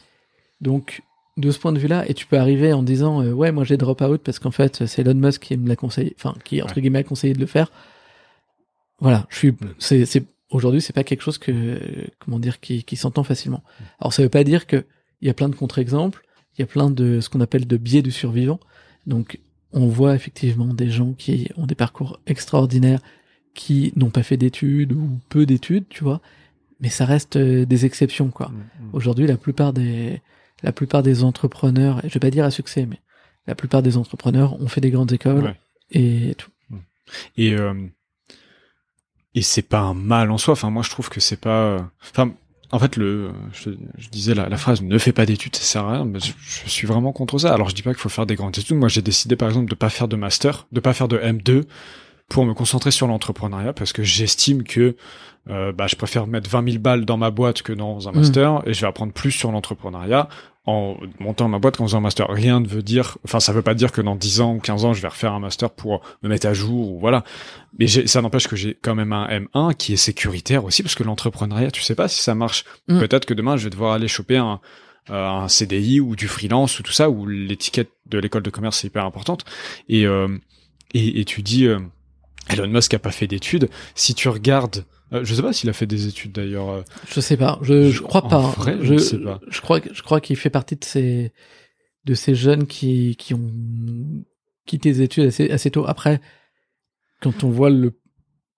Speaker 2: Donc de ce point de vue-là, et tu peux arriver en disant euh, ouais moi j'ai drop out parce qu'en fait c'est Elon Musk qui me l'a conseillé, enfin qui entre guillemets a conseillé de le faire. Voilà, je suis, mm. c'est aujourd'hui c'est pas quelque chose que comment dire qui, qui s'entend facilement. Alors ça veut pas dire que il y a plein de contre-exemples, il y a plein de ce qu'on appelle de biais du survivant. Donc on voit effectivement des gens qui ont des parcours extraordinaires, qui n'ont pas fait d'études ou peu d'études, tu vois, mais ça reste euh, des exceptions quoi. Mm, mm. Aujourd'hui la plupart des la plupart des entrepreneurs, et je vais pas dire à succès, mais la plupart des entrepreneurs ont fait des grandes écoles et tout.
Speaker 1: Et euh, et c'est pas un mal en soi. Enfin, moi, je trouve que c'est pas. Euh, enfin, en fait, le, je, disais la, phrase "ne fais pas d'études, ça sert à rien". Mais je, je, suis vraiment contre ça. Alors, je dis pas qu'il faut faire des grandes études. Moi, j'ai décidé, par exemple, de pas faire de master, de pas faire de M2 pour me concentrer sur l'entrepreneuriat parce que j'estime que euh, bah, je préfère mettre 20 000 balles dans ma boîte que dans un mmh. master et je vais apprendre plus sur l'entrepreneuriat en montant ma boîte quand faisant un master. Rien ne veut dire, enfin, ça veut pas dire que dans 10 ans ou 15 ans, je vais refaire un master pour me mettre à jour ou voilà. Mais ça n'empêche que j'ai quand même un M1 qui est sécuritaire aussi parce que l'entrepreneuriat, tu sais pas si ça marche. Mm. Peut-être que demain, je vais devoir aller choper un, euh, un CDI ou du freelance ou tout ça où l'étiquette de l'école de commerce est hyper importante. Et, euh, et, et, tu dis, euh, Elon Musk a pas fait d'études. Si tu regardes Euh, je sais pas s'il a fait des études d'ailleurs. Euh.
Speaker 2: Je sais pas. Je, je crois pas. Vrai, je, je, sais pas. Je crois je crois qu'il fait partie de ces de ces jeunes qui qui ont quitté les études assez assez tôt. Après, quand on voit le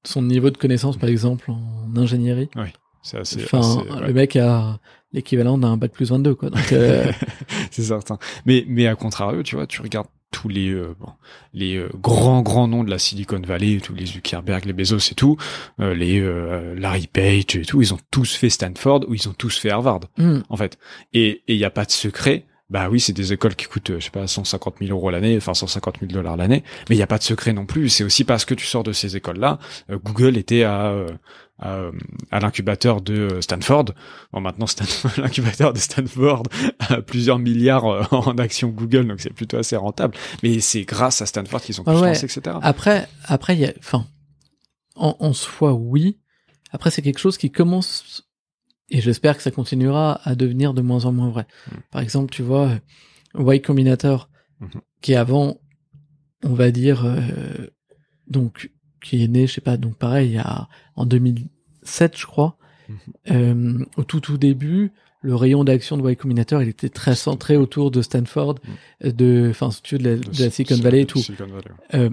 Speaker 2: son niveau de connaissance par exemple en ingénierie.
Speaker 1: Oui. C'est assez.
Speaker 2: Enfin, le mec a l'équivalent d'un bac plus 22 quoi. Donc euh... (laughs)
Speaker 1: c'est certain. Mais mais à contrario, tu vois, tu regardes tous les euh, les euh, grands grands noms de la Silicon Valley, tous les Zuckerberg, les Bezos et tout, euh, les Larry Page et tout, ils ont tous fait Stanford ou ils ont tous fait Harvard hmm. en fait. Et il n'y a pas de secret. Bah oui, c'est des écoles qui coûtent, je sais pas, 150 000 euros l'année, enfin 150 000 dollars l'année, mais il n'y a pas de secret non plus. C'est aussi parce que tu sors de ces écoles-là. Google était à à, à l'incubateur de Stanford. Bon, maintenant, (laughs) l'incubateur de Stanford (laughs) a plusieurs milliards euh, en actions Google, donc c'est plutôt assez rentable. Mais c'est grâce à Stanford qu'ils ont pu se lancer, etc.
Speaker 2: Après, après, il y a, enfin, en, en soi, oui. Après, c'est quelque chose qui commence, et j'espère que ça continuera à devenir de moins en moins vrai. Hmm. Par exemple, tu vois, Y Combinator, hmm. qui avant, on va dire, euh, donc qui est né, je sais pas, donc pareil, il y a, en 2007, je crois, mhm. euh, au tout tout début, le rayon d'action de Y Combinator, il était très centré autour de Stanford, mhm. de, enfin, de la, de la Silicon Valley et tout. Euh,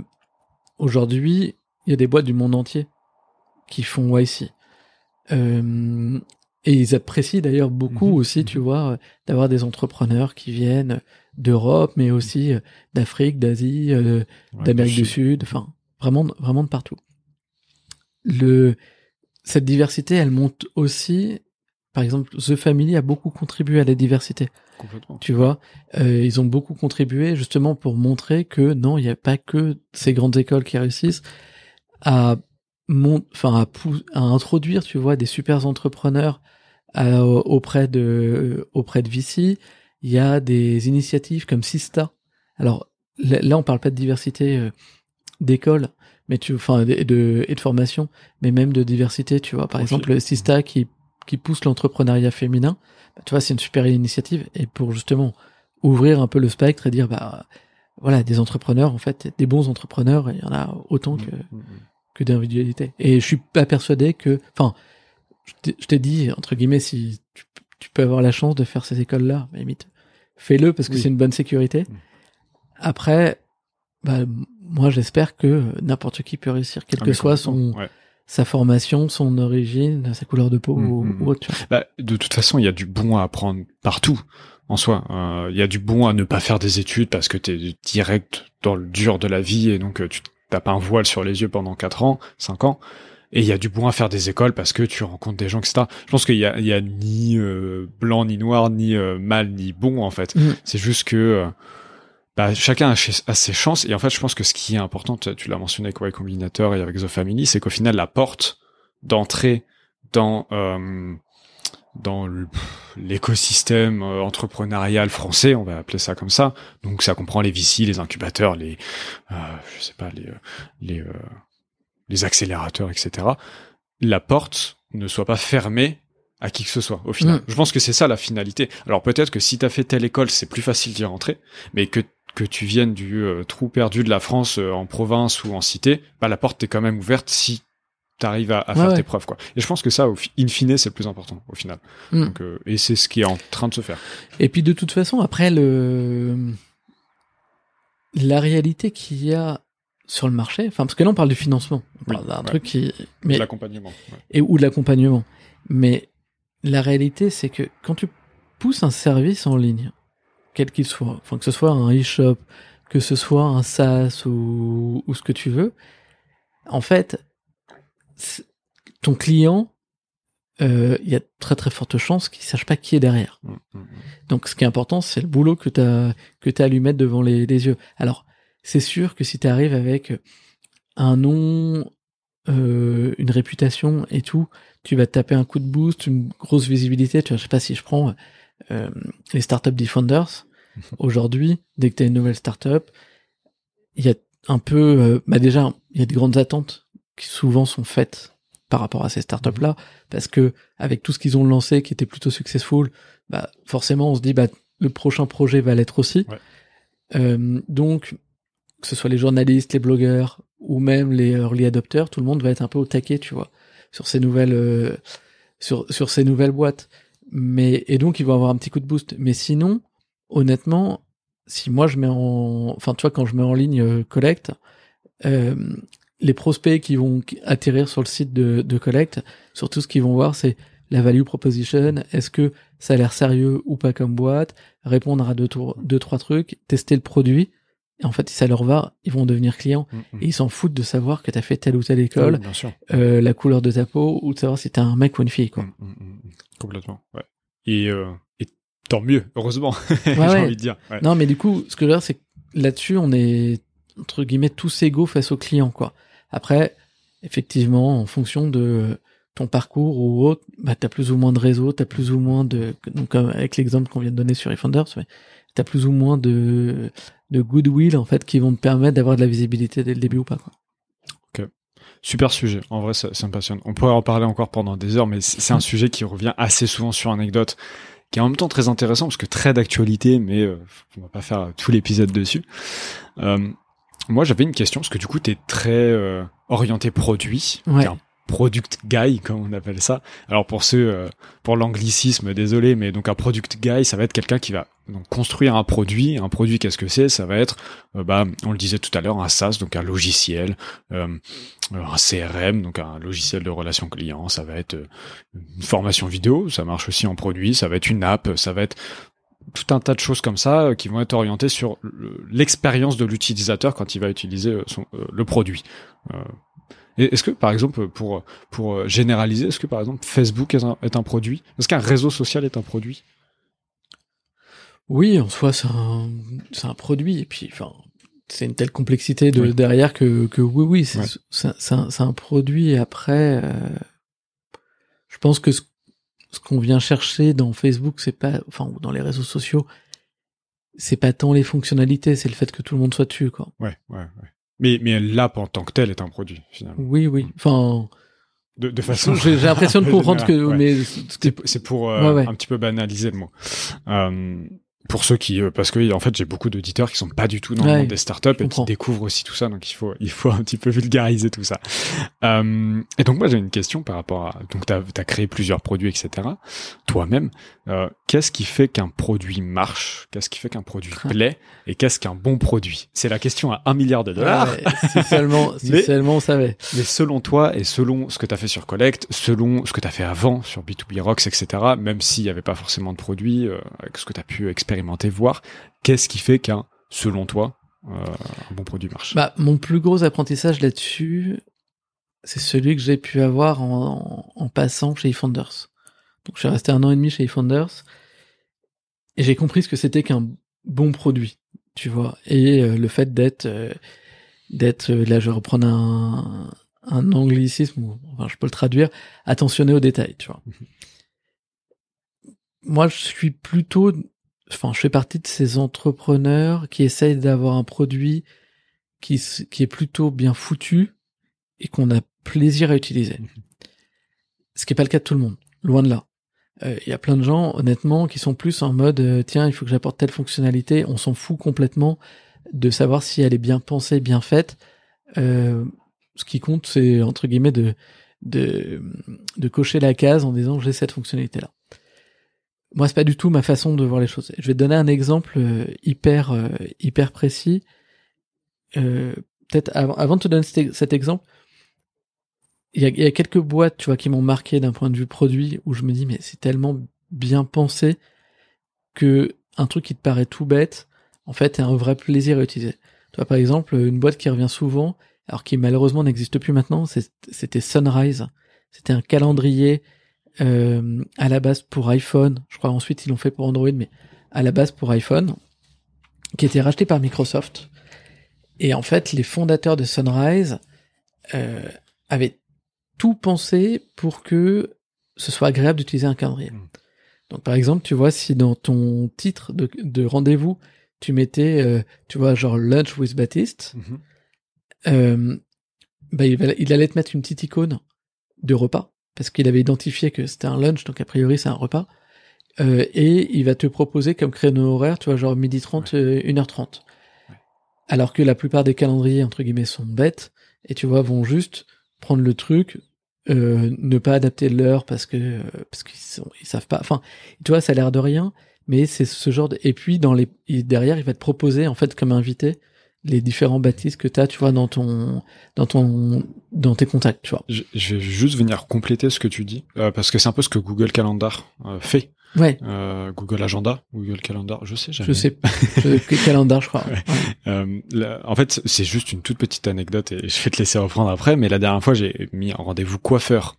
Speaker 2: Aujourd'hui, il y a des boîtes du monde entier qui font YC. Euh, et ils apprécient d'ailleurs beaucoup mhm. aussi, tu vois, d'avoir des entrepreneurs qui viennent d'Europe, mais aussi d'Afrique, d'Asie, euh, d'Amérique du Sud, enfin, vraiment, vraiment de partout. Le, cette diversité, elle monte aussi. Par exemple, The Family a beaucoup contribué à la diversité.
Speaker 1: Complètement.
Speaker 2: Tu vois, euh, ils ont beaucoup contribué justement pour montrer que non, il n'y a pas que ces grandes écoles qui réussissent à, enfin, à, à introduire, tu vois, des super entrepreneurs euh, auprès de auprès de VC. Il y a des initiatives comme Sista. Alors là, on parle pas de diversité euh, d'école, mais tu, enfin, de, de, et de formation, mais même de diversité, tu vois. Par exemple, le Sista qui, qui pousse l'entrepreneuriat féminin, bah, tu vois, c'est une super initiative. Et pour justement ouvrir un peu le spectre et dire, bah, voilà, des entrepreneurs, en fait, des bons entrepreneurs, il y en a autant que, mmh, mmh, mmh. que d'individualité. Et je suis pas persuadé que, enfin, je t'ai dit, entre guillemets, si tu, tu, peux avoir la chance de faire ces écoles-là, limite, fais-le parce que c'est une bonne sécurité. Après, bah, moi j'espère que n'importe qui peut réussir, quelle ah, que soit son sa formation, son origine, sa couleur de peau mm, ou, mm, mm. autre.
Speaker 1: Bah, de toute façon, il y a du bon à apprendre partout en soi. Euh, il y a du bon à ne pas faire des études parce que tu es direct dans le dur de la vie et donc euh, tu tapes un voile sur les yeux pendant 4 ans, 5 ans. Et il y a du bon à faire des écoles parce que tu rencontres des gens, etc. Je pense qu'il y a, y a ni euh, blanc, ni noir, ni mal, ni bon en fait. C'est juste que bah, chacun a, ses chances. Et en fait, je pense que ce qui est important, tu l'as mentionné avec Y Combinator et avec The Family, c'est qu'au final, la porte d'entrée dans euh, dans l'écosystème euh, entrepreneurial français, on va appeler ça comme ça. Donc, ça comprend les VC, les incubateurs, les euh, je sais pas, les les euh, les accélérateurs, etc. La porte ne soit pas fermée à qui que ce soit au final. Mm. Je pense que c'est ça la finalité. Alors peut-être que si tu as fait telle école, c'est plus facile d'y rentrer, mais que que tu viennes du euh, trou perdu de la France euh, en province ou en cité, bah la porte est quand même ouverte si tu arrives à, faire tes preuves quoi. Et je pense que ça, au in fine, c'est le plus important au final. Mm. Donc, euh, et c'est ce qui est en train de se faire.
Speaker 2: Et puis de toute façon, après le la réalité qu'il y a sur le marché, enfin parce que là on parle du financement, on parle d'un truc qui,
Speaker 1: mais l'accompagnement
Speaker 2: et ou de l'accompagnement, mais la réalité c'est que quand tu pousses un service en ligne, quel qu'il soit, enfin que ce soit un e-shop, que ce soit un SaaS ou, ou ce que tu veux, en fait, ton client, euh, il y a très très forte chance qu'il sache pas qui est derrière. Mmh, mmh, mmh. Donc ce qui est important, c'est le boulot que tu as que tu à lui mettre devant les, les yeux. Alors, c'est sûr que si tu arrives avec un nom, euh, une réputation et tout, tu vas te taper un coup de boost, une grosse visibilité. Tu vois, je sais pas si je prends euh, les startup defenders. Aujourd'hui, dès que tu as une nouvelle startup, il y a un peu, euh, bah déjà, il y a des grandes attentes qui souvent sont faites par rapport à ces startups là, parce que avec tout ce qu'ils ont lancé, qui était plutôt successful, bah forcément on se dit bah le prochain projet va l'être aussi. Euh, donc que ce soit les journalistes, les blogueurs ou même les early adopters, tout le monde va être un peu au taquet, tu vois, sur ces nouvelles sur sur ces nouvelles boîtes. Mais et donc ils vont avoir un petit coup de boost. Mais sinon, honnêtement, si moi je mets en, enfin tu vois quand je mets en ligne euh, Collect, euh, les prospects qui vont atterrir sur le site de, de Collect, surtout ce qu'ils vont voir, c'est la value proposition. Est-ce que ça a l'air sérieux ou pas comme boîte Répondre à deux, deux trois trucs, tester le produit. Et en fait, si ça leur va, ils vont devenir clients. Mm, mm. Et ils s'en foutent de savoir que tu as fait telle ou telle école, euh, la couleur de ta peau, ou de savoir si t'es un mec ou une fille. Quoi.
Speaker 1: Mm, Complètement. Ouais. Et, euh, et tant mieux, heureusement, (laughs) j'ai envie de dire.
Speaker 2: Non, mais du coup, ce que je veux dire, c'est que là-dessus, on est entre guillemets tous égaux face aux clients, quoi. Après, effectivement, en fonction de ton parcours ou autre, bah, t'as plus ou moins de réseau, t'as plus ou moins de, donc avec l'exemple qu'on vient de donner sur eFounders, tu t'as plus ou moins de, de goodwill en fait qui vont te permettre d'avoir de la visibilité dès le début ou pas. Quoi.
Speaker 1: Ok, super sujet. En vrai, ça, ça me passionne. On pourrait en parler encore pendant des heures, mais c'est un sujet qui revient assez souvent sur anecdote qui est en même temps très intéressant parce que très d'actualité, mais euh, on va pas faire tout l'épisode dessus. Euh, moi, j'avais une question parce que du coup, tu es très euh, orienté produit,
Speaker 2: ouais
Speaker 1: product guy comme on appelle ça. Alors pour ceux euh, pour l'anglicisme désolé mais donc un product guy ça va être quelqu'un qui va donc construire un produit, un produit qu'est-ce que c'est? Ça va être euh, bah on le disait tout à l'heure un SaaS donc un logiciel, euh, un CRM donc un logiciel de relation client, ça va être une formation vidéo, ça marche aussi en produit, ça va être une app, ça va être tout un tas de choses comme ça qui vont être orientées sur l'expérience de l'utilisateur quand il va utiliser son, le produit. Est-ce que, par exemple, pour, pour généraliser, est-ce que, par exemple, Facebook est un, est un produit? Est-ce qu'un réseau social est un produit?
Speaker 2: Oui, en soi, c'est un, un produit. Et puis, enfin, c'est une telle complexité de, derrière que, que oui, oui, c'est un, un, produit. Et après, euh, je pense que ce, ce qu'on vient chercher dans Facebook, c'est pas, enfin, ou dans les réseaux sociaux, c'est pas tant les fonctionnalités, c'est le fait que tout le monde soit dessus, quoi.
Speaker 1: Ouais, ouais, ouais. Mais, mais l'app en tant que telle est un produit, finalement.
Speaker 2: Oui, oui. Enfin.
Speaker 1: De, de façon.
Speaker 2: J'ai l'impression de (laughs) comprendre que, mais
Speaker 1: c'est pour euh, un petit peu banaliser le mot. Euh, pour ceux qui euh, parce que en fait j'ai beaucoup d'auditeurs qui sont pas du tout dans le monde des startups et qui découvrent aussi tout ça donc il faut il faut un petit peu vulgariser tout ça euh, et donc moi j'ai une question par rapport à donc tu as, créé plusieurs produits etc toi-même euh, qu'est-ce qui fait qu'un produit marche? Qu'est-ce qui fait qu'un produit plaît? Et qu'est-ce qu'un bon produit? C'est la question à un milliard de dollars.
Speaker 2: Si seulement (laughs) si seulement on savait.
Speaker 1: mais selon toi et selon ce que tu as fait sur Collect selon ce que tu as fait avant sur B2B Rocks etc même s'il y avait pas forcément de produits euh, avec ce que tu as pu expérimenter voir qu'est-ce qui fait qu'un, selon toi, euh, un bon produit marche?
Speaker 2: Bah, mon plus gros apprentissage là-dessus, c'est celui que j'ai pu avoir en, passant chez eFounders. Donc, je suis resté un an et demi chez eFounders et j'ai compris ce que c'était qu'un bon produit, tu vois. Et euh, le fait d'être, euh, d'être, là, je vais reprendre un, un anglicisme, enfin, je peux le traduire, attentionné aux détails, tu vois. Mhm. Moi, je suis plutôt enfin, je fais partie de ces entrepreneurs qui essayent d'avoir un produit qui, qui est plutôt bien foutu et qu'on a plaisir à utiliser. Ce qui n'est pas le cas de tout le monde, loin de là. Euh, il y a plein de gens, honnêtement, qui sont plus en mode euh, tiens, il faut que j'apporte telle fonctionnalité. On s'en fout complètement de savoir si elle est bien pensée, bien faite. Euh, ce qui compte, c'est entre guillemets de, de de cocher la case en disant j'ai cette fonctionnalité là moi c'est pas du tout ma façon de voir les choses. Je vais te donner un exemple euh, hyper hyper précis. Peut-être avant, avant, de te donner cet, exemple, il y, a, y a, quelques boîtes, tu vois, qui m'ont marqué d'un point de vue produit où je me dis mais c'est tellement bien pensé que un truc qui te paraît tout bête, en fait, est un vrai plaisir à utiliser. Tu vois, par exemple, une boîte qui revient souvent, alors qui malheureusement n'existe plus maintenant, c'était Sunrise. C'était un calendrier euh, à la base pour iPhone. Je crois ensuite ils l'ont fait pour Android, mais à la base pour iPhone, qui était racheté par Microsoft. Et en fait, les fondateurs de Sunrise euh, avaient tout pensé pour que ce soit agréable d'utiliser un calendrier. Hmm. Donc par exemple, tu vois, si dans ton titre de, de rendez-vous, tu mettais, euh, tu vois, genre Lunch with Baptiste, mhm. euh, bah, il, il, allait te mettre une petite icône de repas parce qu'il avait identifié que c'était un lunch, donc a priori c'est un repas. Euh, et il va te proposer comme créneau horaire, tu vois, genre midi 30, 1h30. Euh, Alors que la plupart des calendriers, entre guillemets, sont bêtes, et tu vois, vont juste prendre le truc, euh, ne pas adapter l'heure parce que parce qu'ils sont ils savent pas. Enfin, tu vois, ça a l'air de rien, mais c'est ce genre de. Et puis dans les derrière, il va te proposer en fait comme invité les différents baptêmes que tu as, tu vois, dans ton, dans ton, dans tes contacts, tu vois.
Speaker 1: Je, vais juste venir compléter ce que tu dis, euh, parce que c'est un peu ce que Google Calendar euh, fait.
Speaker 2: Ouais.
Speaker 1: Euh, Google Agenda, Google Calendar, je sais jamais.
Speaker 2: Je sais, je, Calendar, je crois. (laughs)
Speaker 1: en fait, c'est juste une toute petite anecdote et je vais te laisser reprendre après, mais la dernière fois, j'ai mis un rendez-vous coiffeur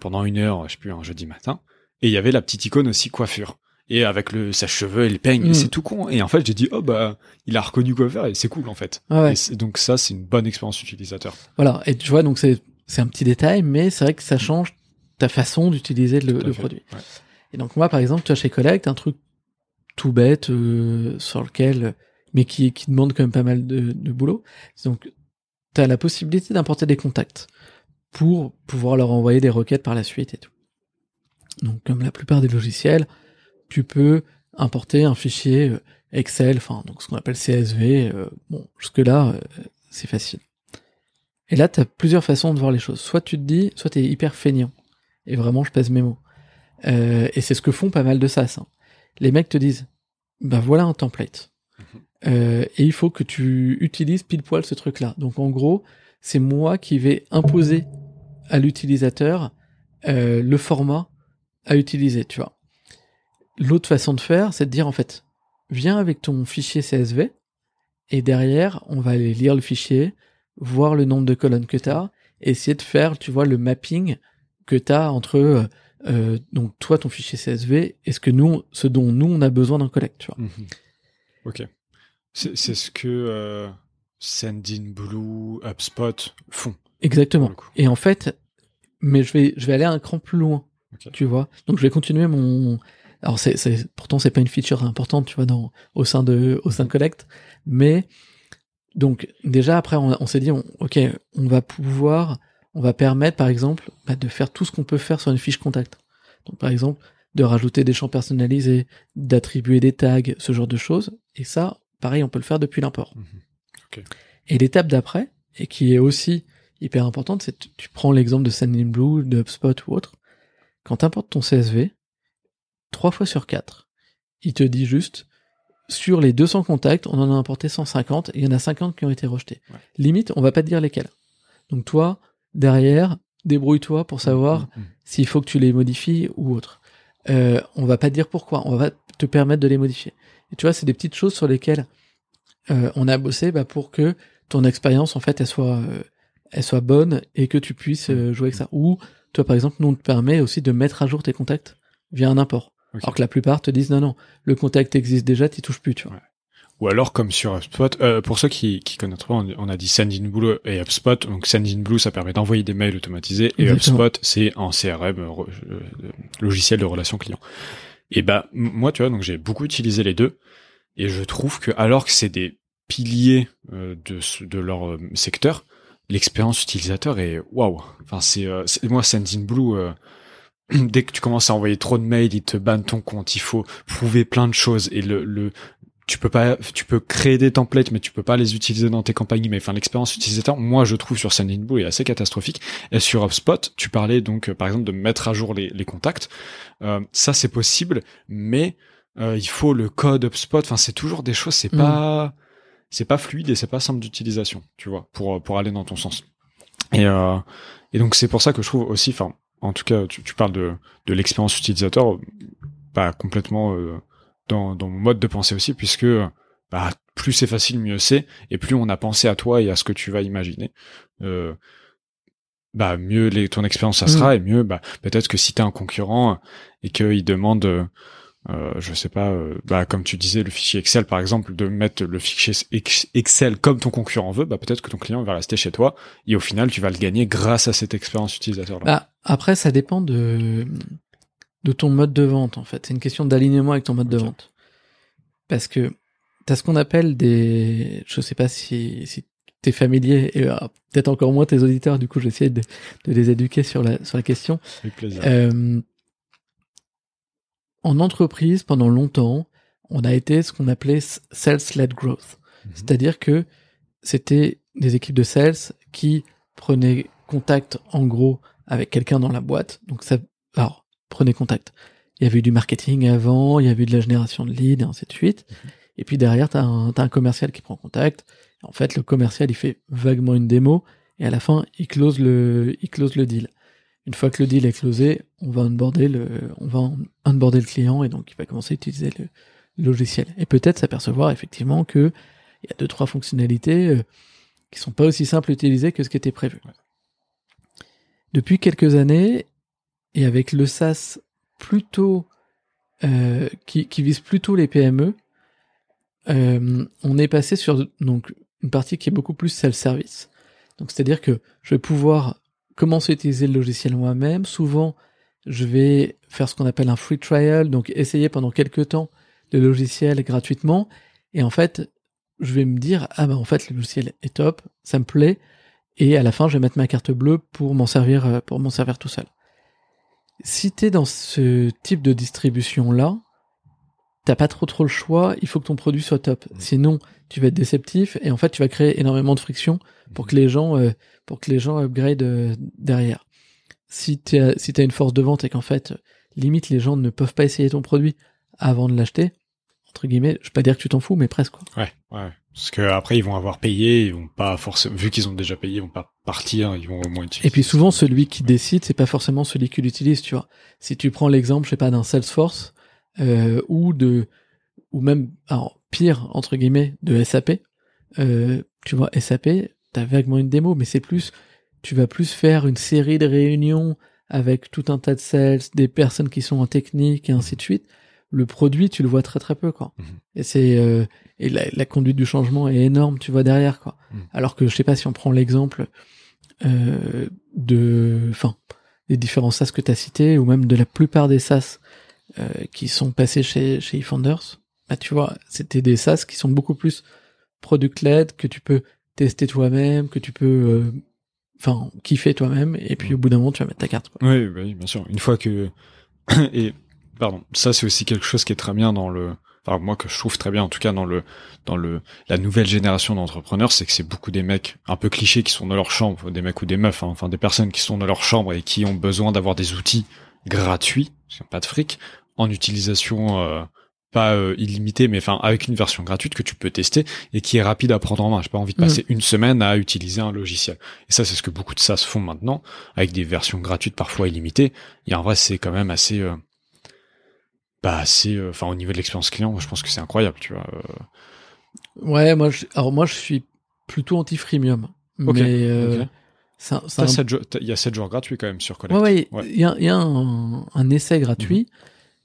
Speaker 1: pendant une heure, je sais plus, un jeudi matin, et il y avait la petite icône aussi coiffure et avec le sèche-cheveux et le peigne, mm. c'est tout con. Et en fait, j'ai dit oh bah il a reconnu faire et c'est cool en fait.
Speaker 2: Ah
Speaker 1: donc ça, c'est une bonne expérience utilisateur.
Speaker 2: Voilà. Et tu vois, donc c'est c'est un petit détail, mais c'est vrai que ça change ta façon d'utiliser le, le produit. Et donc moi, par exemple, tu as chez Collect un truc tout bête euh, sur lequel, mais qui qui demande quand même pas mal de, boulot. Donc tu as la possibilité d'importer des contacts pour pouvoir leur envoyer des requêtes par la suite et tout. Donc comme la plupart des logiciels, tu peux importer un fichier euh, Excel, enfin donc ce qu'on appelle CSV. Euh, bon, jusque là, euh, c'est facile. Et là, tu as plusieurs façons de voir les choses. Soit tu te dis, soit tu es hyper feignant. Et vraiment, je pèse mes mots. Et c'est ce que font pas mal de SaaS. Hein. Les mecs te disent, ben voilà un template. Mhm. et il faut que tu utilises pile poil ce truc-là. Donc en gros, c'est moi qui vais imposer à l'utilisateur le format à utiliser, tu vois. L'autre façon de faire, c'est de dire en fait, viens avec ton fichier CSV et derrière, on va aller lire le fichier, voir le nombre de colonnes que tu as, essayer de faire, tu vois, le mapping que tu as entre euh, donc toi ton fichier CSV et ce que nous ce dont nous on a besoin d'un collect, tu vois. Mhm.
Speaker 1: OK. C'est ce que euh, Sendinblue, HubSpot font.
Speaker 2: Exactement. Et en fait, mais je vais je vais aller un cran plus loin. Tu vois. Donc je vais continuer mon alors c'est, c'est pourtant c'est pas une feature importante, tu vois, dans au sein de au sein de Collect, mais donc déjà après on, s'est dit ok on va pouvoir on va permettre par exemple bah, de faire tout ce qu'on peut faire sur une fiche contact. Donc par exemple de rajouter des champs personnalisés, d'attribuer des tags, ce genre de choses. Et ça, pareil, on peut le faire depuis l'import.
Speaker 1: Mhm.
Speaker 2: Et l'étape d'après, et qui est aussi hyper importante, c'est tu, tu prends l'exemple de Sendinblue, de HubSpot ou autre. Quand tu importes ton CSV, trois fois sur quatre. Il te dit juste, sur les 200 contacts, on en a importé 150, et il y en a 50 qui ont été rejetés. Limite, on va pas te dire lesquels. Donc toi, derrière, débrouille-toi pour savoir mm, mm, mm. s'il faut que tu les modifies ou autre. Euh, on va pas te dire pourquoi, on va te permettre de les modifier. Et tu vois, c'est des petites choses sur lesquelles euh, on a bossé bah, pour que ton expérience, en fait, elle soit, euh, elle soit bonne et que tu puisses jouer avec ça. Ou toi, par exemple, nous on te permet aussi de mettre à jour tes contacts via un import. Alors que la plupart te disent non, non, le contact existe déjà, t'y touches plus, tu vois.
Speaker 1: Ou alors comme sur HubSpot, euh, pour ceux qui, qui connaissent pas, on, a dit Sendinblue et HubSpot. Donc Sendinblue, ça permet d'envoyer des mails automatisés et HubSpot, c'est un CRM, euh, euh, logiciel de relation client. Et bah moi, tu vois, donc j'ai beaucoup utilisé les deux et je trouve que alors que c'est des piliers de, de leur secteur, l'expérience utilisateur est waouh. Enfin c'est moi Sendinblue (clears throat) dès que tu commences à envoyer trop de mails, ils te bannent ton compte. Il faut prouver plein de choses et le, le tu peux pas, tu peux créer des templates, mais tu peux pas les utiliser dans tes campagnes. Mais enfin, l'expérience utilisateur, moi, je trouve sur Sendinblue est assez catastrophique. Et sur HubSpot, tu parlais donc, euh, par exemple, de mettre à jour les, les contacts. Euh, ça, c'est possible, mais euh, il faut le code HubSpot. Enfin, c'est toujours des choses. C'est mm. pas, c'est pas fluide et c'est pas simple d'utilisation, tu vois, pour pour aller dans ton sens. Et euh, et donc c'est pour ça que je trouve aussi, enfin, en tout cas, tu, parles de, de l'expérience utilisateur, pas complètement euh, dans, dans mon mode de pensée aussi, puisque bah, plus c'est facile, mieux c'est, et plus on a pensé à toi et à ce que tu vas imaginer. Euh, bah mieux les, ton expérience ça sera mm. et mieux bah peut-être que si t'es un concurrent et qu'il demande euh, je sais pas, euh, bah, comme tu disais, le fichier Excel par exemple, de mettre le fichier Excel comme ton concurrent veut, bah, peut-être que ton client va rester chez toi et au final tu vas le gagner grâce à cette expérience utilisateur. -là.
Speaker 2: Bah, après, ça dépend de de ton mode de vente en fait. C'est une question d'alignement avec ton mode de vente. Parce que tu as ce qu'on appelle des, je sais pas si si t'es familier et euh, peut-être encore moins tes auditeurs. Du coup, j'essaie de, de les éduquer sur la sur la question.
Speaker 1: Avec plaisir.
Speaker 2: Euh, en entreprise, pendant longtemps, on a été ce qu'on appelait sales-led growth. Mhm. C'est-à-dire que c'était des équipes de sales qui prenaient contact, en gros, avec quelqu'un dans la boîte. Donc ça, alors prenez contact. Il y avait eu du marketing avant, il y avait eu de la génération de leads et ainsi de suite. Mhm. Et puis derrière, tu as, un commercial qui prend contact. En fait, le commercial, il fait vaguement une démo et à la fin, il close le, il close le deal. Une fois que le deal est closé, on va onboarder le, on va onboarder le client et donc il va commencer à utiliser le logiciel. Et peut-être s'apercevoir effectivement que il y a deux trois fonctionnalités euh, qui sont pas aussi simples à utiliser que ce qui était prévu. Depuis quelques années, et avec le SaaS plutôt euh, qui, qui, vise plutôt les PME, euh, on est passé sur donc une partie qui est beaucoup plus self-service. Donc c'est-à-dire que je vais pouvoir commencer à utiliser le logiciel moi-même. Souvent, je vais faire ce qu'on appelle un free trial, donc essayer pendant quelques temps le logiciel gratuitement. Et en fait, je vais me dire ah ben en fait le logiciel est top, ça me plaît. Et à la fin, je vais mettre ma carte bleue pour m'en servir euh, pour m'en servir tout seul. Si t'es dans ce type de distribution là, t'as pas trop trop le choix, il faut que ton produit soit top. Mmh. Sinon, tu vas être déceptif et en fait, tu vas créer énormément de friction pour que les gens, euh, pour que les gens upgrade euh, derrière. Si tu as, si t'as une force de vente et qu'en fait, limite, les gens ne peuvent pas essayer ton produit avant de l'acheter, entre guillemets, je vais pas dire que tu t'en fous, mais presque. Quoi.
Speaker 1: Ouais, ouais. Parce que après, ils vont avoir payé, ils vont pas forcément, vu qu'ils ont déjà payé, ils vont pas partir, ils vont au moins
Speaker 2: utiliser. Et puis souvent, celui qui décide, c'est pas forcément celui qui l'utilise, tu vois. Si tu prends l'exemple, je sais pas, d'un Salesforce, euh, ou de, ou même, alors, pire, entre guillemets, de SAP, euh, tu vois, SAP, t'as vaguement une démo, mais c'est plus, tu vas plus faire une série de réunions avec tout un tas de sales, des personnes qui sont en technique et ainsi de suite. Le produit, tu le vois très très peu, quoi. Mhm. Et c'est euh, et la, conduite du changement est énorme, tu vois derrière, quoi. Mhm. Alors que je sais pas si on prend l'exemple euh, de, enfin, des différents SaaS que tu as cités ou même de la plupart des SaaS euh, qui sont passés chez chez eFounders, bah tu vois, c'était des SaaS qui sont beaucoup plus product led que tu peux tester toi-même, que tu peux euh, enfin kiffer toi-même et puis au bout d'un moment tu vas mettre ta carte
Speaker 1: quoi. Oui, oui, bien sûr. Une fois que (coughs) et pardon, ça c'est aussi quelque chose qui est très bien dans le enfin moi que je trouve très bien en tout cas dans le dans le la nouvelle génération d'entrepreneurs, c'est que c'est beaucoup des mecs un peu clichés qui sont dans leur chambre, des mecs ou des meufs, hein, enfin des personnes qui sont dans leur chambre et qui ont besoin d'avoir des outils gratuits, pas de fric, en utilisation euh, pas euh, illimité, mais enfin avec une version gratuite que tu peux tester et qui est rapide à prendre en main. J'ai pas envie de passer mm. une semaine à utiliser un logiciel. Et ça, c'est ce que beaucoup de SaaS font maintenant, avec des versions gratuites parfois illimitées. Et en vrai, c'est quand même assez, euh, bah assez, euh, enfin au niveau de l'expérience client, je pense que c'est incroyable, tu vois.
Speaker 2: Ouais, moi, je, alors moi, je suis plutôt anti freemium, mais il
Speaker 1: y a 7 jours gratuits quand même sur Collect.
Speaker 2: Ouais, il y a, y a un, un, essai gratuit.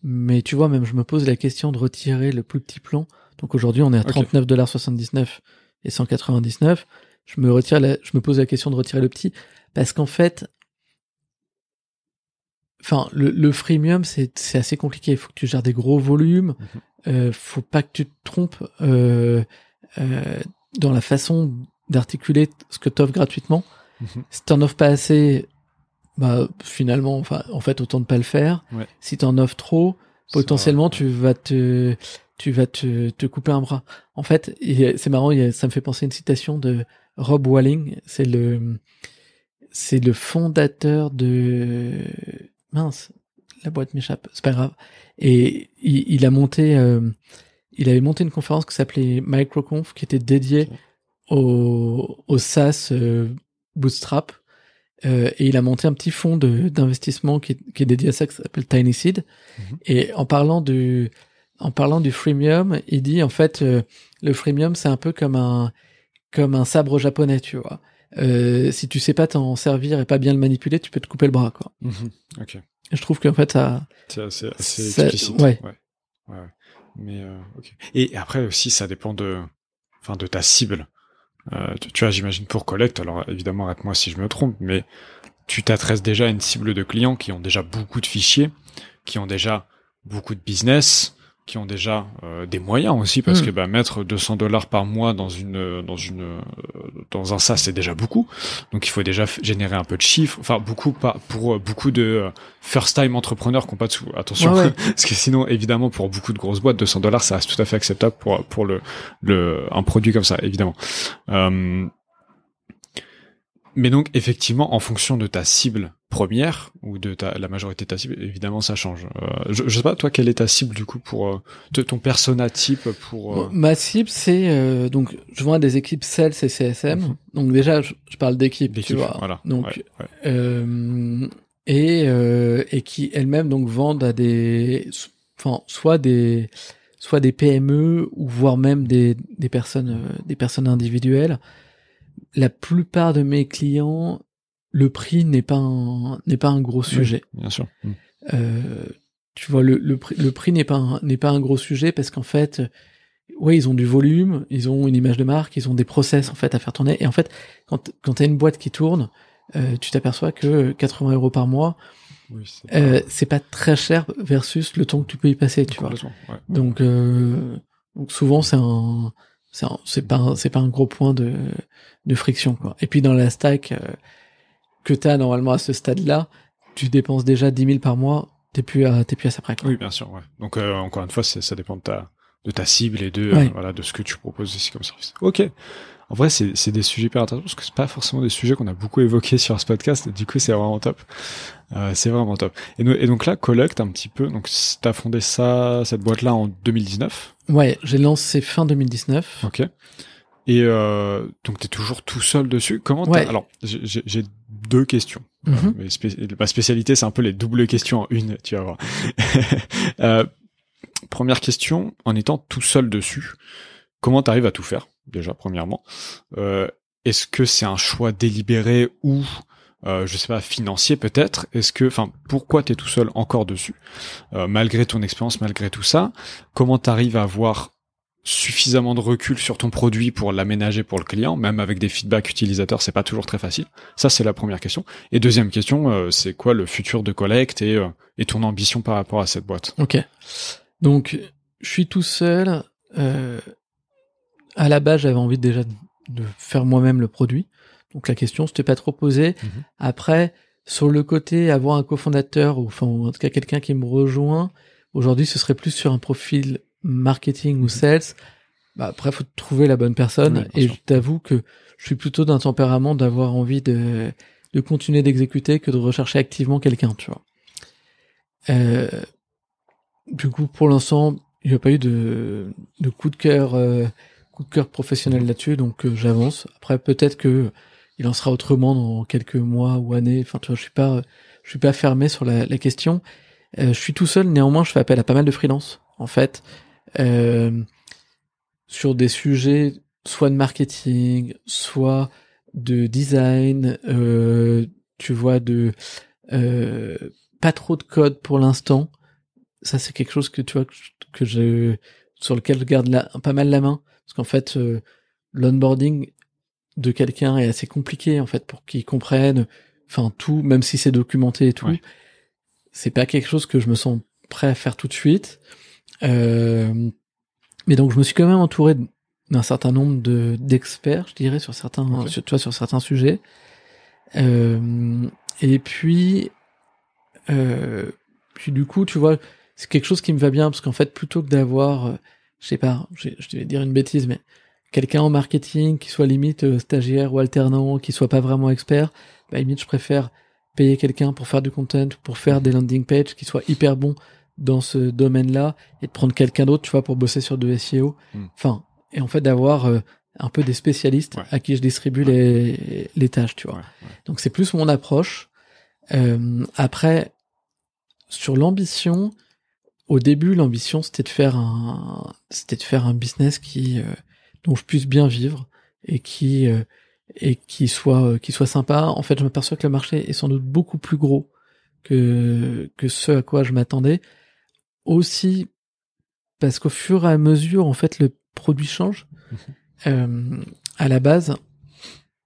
Speaker 2: Mhm. Mais tu vois, même je me pose la question de retirer le plus petit plan. Donc aujourd'hui, on est à 39,79$ et 199. Je me retire je me pose la question de retirer le petit parce qu'en fait, enfin, le, le freemium, c'est, c'est assez compliqué. Il faut que tu gères des gros volumes. Mhm. Euh, faut pas que tu te trompes euh, euh, dans la façon d'articuler ce que tu offres gratuitement. Mhm. Si tu n'en offres pas assez, bah finalement enfin en fait autant ne pas le faire ouais. si t'en offres trop potentiellement tu vas te tu vas te, te couper un bras en fait c'est marrant ça me fait penser à une citation de Rob Walling c'est le c'est le fondateur de mince la boîte m'échappe c'est pas grave et il, il a monté euh, il avait monté une conférence qui s'appelait MicroConf qui était dédiée au, au SaaS euh, Bootstrap euh, et il a monté un petit fonds d'investissement qui, qui, est dédié à ça, qui s'appelle Tiny Seed. Mhm. Et en parlant du, en parlant du freemium, il dit en fait euh, le freemium c'est un peu comme un, comme un sabre japonais, tu vois. Euh, si tu sais pas t'en servir et pas bien le manipuler, tu peux te couper le bras, quoi.
Speaker 1: Mhm.
Speaker 2: Je trouve qu'en fait ça,
Speaker 1: c'est assez, assez explicite. Ouais. ouais. ouais. Mais euh. Et après aussi, ça dépend de, enfin, de ta cible. Euh, tu, vois, j'imagine pour Collect, alors évidemment, arrête-moi si je me trompe, mais tu t'adresses déjà à une cible de clients qui ont déjà beaucoup de fichiers, qui ont déjà beaucoup de business, qui ont déjà euh, des moyens aussi parce hmm. que bah, mettre 200 dollars par mois dans une dans une euh, dans un SaaS c'est déjà beaucoup. Donc il faut déjà générer un peu de chiffres. Enfin beaucoup pas pour euh, beaucoup de first time entrepreneurs qui n'ont pas de sous attention. (laughs) Parce que sinon évidemment pour beaucoup de grosses boîtes 200 dollars ça reste tout à fait acceptable pour pour le le un produit comme ça évidemment Mais donc, effectivement, en fonction de ta cible première ou de ta, la majorité de ta cible, évidemment, ça change. Euh, je, je sais pas, toi, quelle est ta cible du coup pour euh, ton persona type pour euh,
Speaker 2: Ma cible, c'est donc je vois des équipes sales et CSM. Mhm. Donc déjà, je, parle d'équipes, tu vois.
Speaker 1: Voilà.
Speaker 2: Donc et et qui elles-mêmes donc vendent à des, enfin, soit des soit des PME ou voire même des des personnes des personnes individuelles la plupart de mes clients, le prix n'est pas un, n'est pas un gros sujet.
Speaker 1: bien sûr. Mm.
Speaker 2: Euh, tu vois, le, le prix, le prix n'est pas un, n'est pas un gros sujet parce qu'en fait, ouais, ils ont du volume, ils ont une image de marque, ils ont des process en fait à faire tourner. Et en fait, quand quand t'as une boîte qui tourne, euh, tu t'aperçois que 80 euros par mois, oui, c'est, euh, pas... c'est pas très cher versus le temps que tu peux y passer, tu vois. Donc, euh, donc souvent c'est un c'est pas c'est pas un gros point de de friction quoi. Et puis dans la stack euh, que tu as normalement à ce stade-là, tu dépenses déjà 10 000 par mois, t'es plus à t'es plus à ça près. Quoi.
Speaker 1: Oui, bien sûr. Ouais. Donc euh, encore une fois, ça dépend de ta de ta cible et de euh, voilà de ce que tu proposes ici comme service. Ok. En vrai, c'est des sujets hyper intéressants parce que c'est pas forcément des sujets qu'on a beaucoup évoqués sur ce podcast. Du coup, c'est vraiment top. Euh, c'est vraiment top. Et, et, donc là, Collect un petit peu. Donc, t'as fondé ça, cette boîte-là en 2019.
Speaker 2: Ouais, j'ai lancé fin 2019.
Speaker 1: Ok. Et euh, donc t'es toujours tout seul dessus. Comment ouais. Alors j'ai deux questions. Mm ma spécialité c'est un peu les doubles questions en une. Tu vas voir. (laughs) euh, première question, en étant tout seul dessus, comment t'arrives à tout faire déjà premièrement euh, Est-ce que c'est un choix délibéré ou euh, je sais pas financier peut-être? Est-ce que, enfin, pourquoi t'es tout seul encore dessus? Euh, malgré ton expérience, malgré tout ça Comment t'arrives à avoir suffisamment de recul sur ton produit pour l'aménager pour le client, même avec des feedbacks utilisateurs, c'est pas toujours très facile? Ça, c'est la première question. Et deuxième question, euh, c'est quoi le futur de Collect et, euh, et ton ambition par rapport à cette boîte?
Speaker 2: Ok. Donc, je suis tout seul. À la base, j'avais envie déjà de faire moi-même le produit. Donc la question s'était pas trop posée. Mhm. Après, sur le côté avoir un cofondateur ou enfin en tout cas quelqu'un qui me rejoint, aujourd'hui ce serait plus sur un profil marketing ou mhm. sales. Bah après faut trouver la bonne personne et je t'avoue que je suis plutôt d'un tempérament d'avoir envie de de continuer d'exécuter que de rechercher activement quelqu'un, tu vois. Euh, du coup, pour l'instant, il n'y a pas eu de, de coup de cœur, euh, coup cœur professionnel là-dessus, donc euh, j'avance. Après, peut-être que il en sera autrement dans quelques mois ou années. Enfin, tu vois, je suis pas, je suis pas fermé sur la, question. Euh, je suis tout seul, néanmoins, je fais appel à pas mal de freelance, en fait, euh, sur des sujets soit de marketing, soit de design, tu vois, de pas trop de code pour l'instant. Ça, c'est quelque chose que tu vois que je sur lequel je garde pas mal la main, parce qu'en fait, euh, l'onboarding de quelqu'un est assez compliqué en fait pour qu'il comprenne enfin tout même si c'est documenté et tout. C'est pas quelque chose que je me sens prêt à faire tout de suite. Euh, mais donc je me suis quand même entouré d'un certain nombre de d'experts je dirais sur certains sur, tu vois, sur certains sujets. Euh, et puis puis du coup tu vois c'est quelque chose qui me va bien parce qu'en fait plutôt que d'avoir je sais pas je, je vais dire une bêtise mais quelqu'un en marketing qui soit limite euh, stagiaire ou alternant, qui soit pas vraiment expert, bah limite je préfère payer quelqu'un pour faire du content, pour faire des landing pages, qui soit hyper bon dans ce domaine-là, et de prendre quelqu'un d'autre, tu vois, pour bosser sur de SEO. Hmm. Enfin, et en fait d'avoir euh, un peu des spécialistes à qui je distribue les, les tâches, tu vois. Donc c'est plus mon approche. Euh, après, sur l'ambition, au début, l'ambition c'était de faire un, c'était de faire un business qui euh, dont je puisse bien vivre et qui euh, et qui soit euh, qui soit sympa. En fait, je m'aperçois que le marché est sans doute beaucoup plus gros que que ce à quoi je m'attendais. Aussi parce qu'au fur et à mesure, en fait, le produit change. Euh, à la base,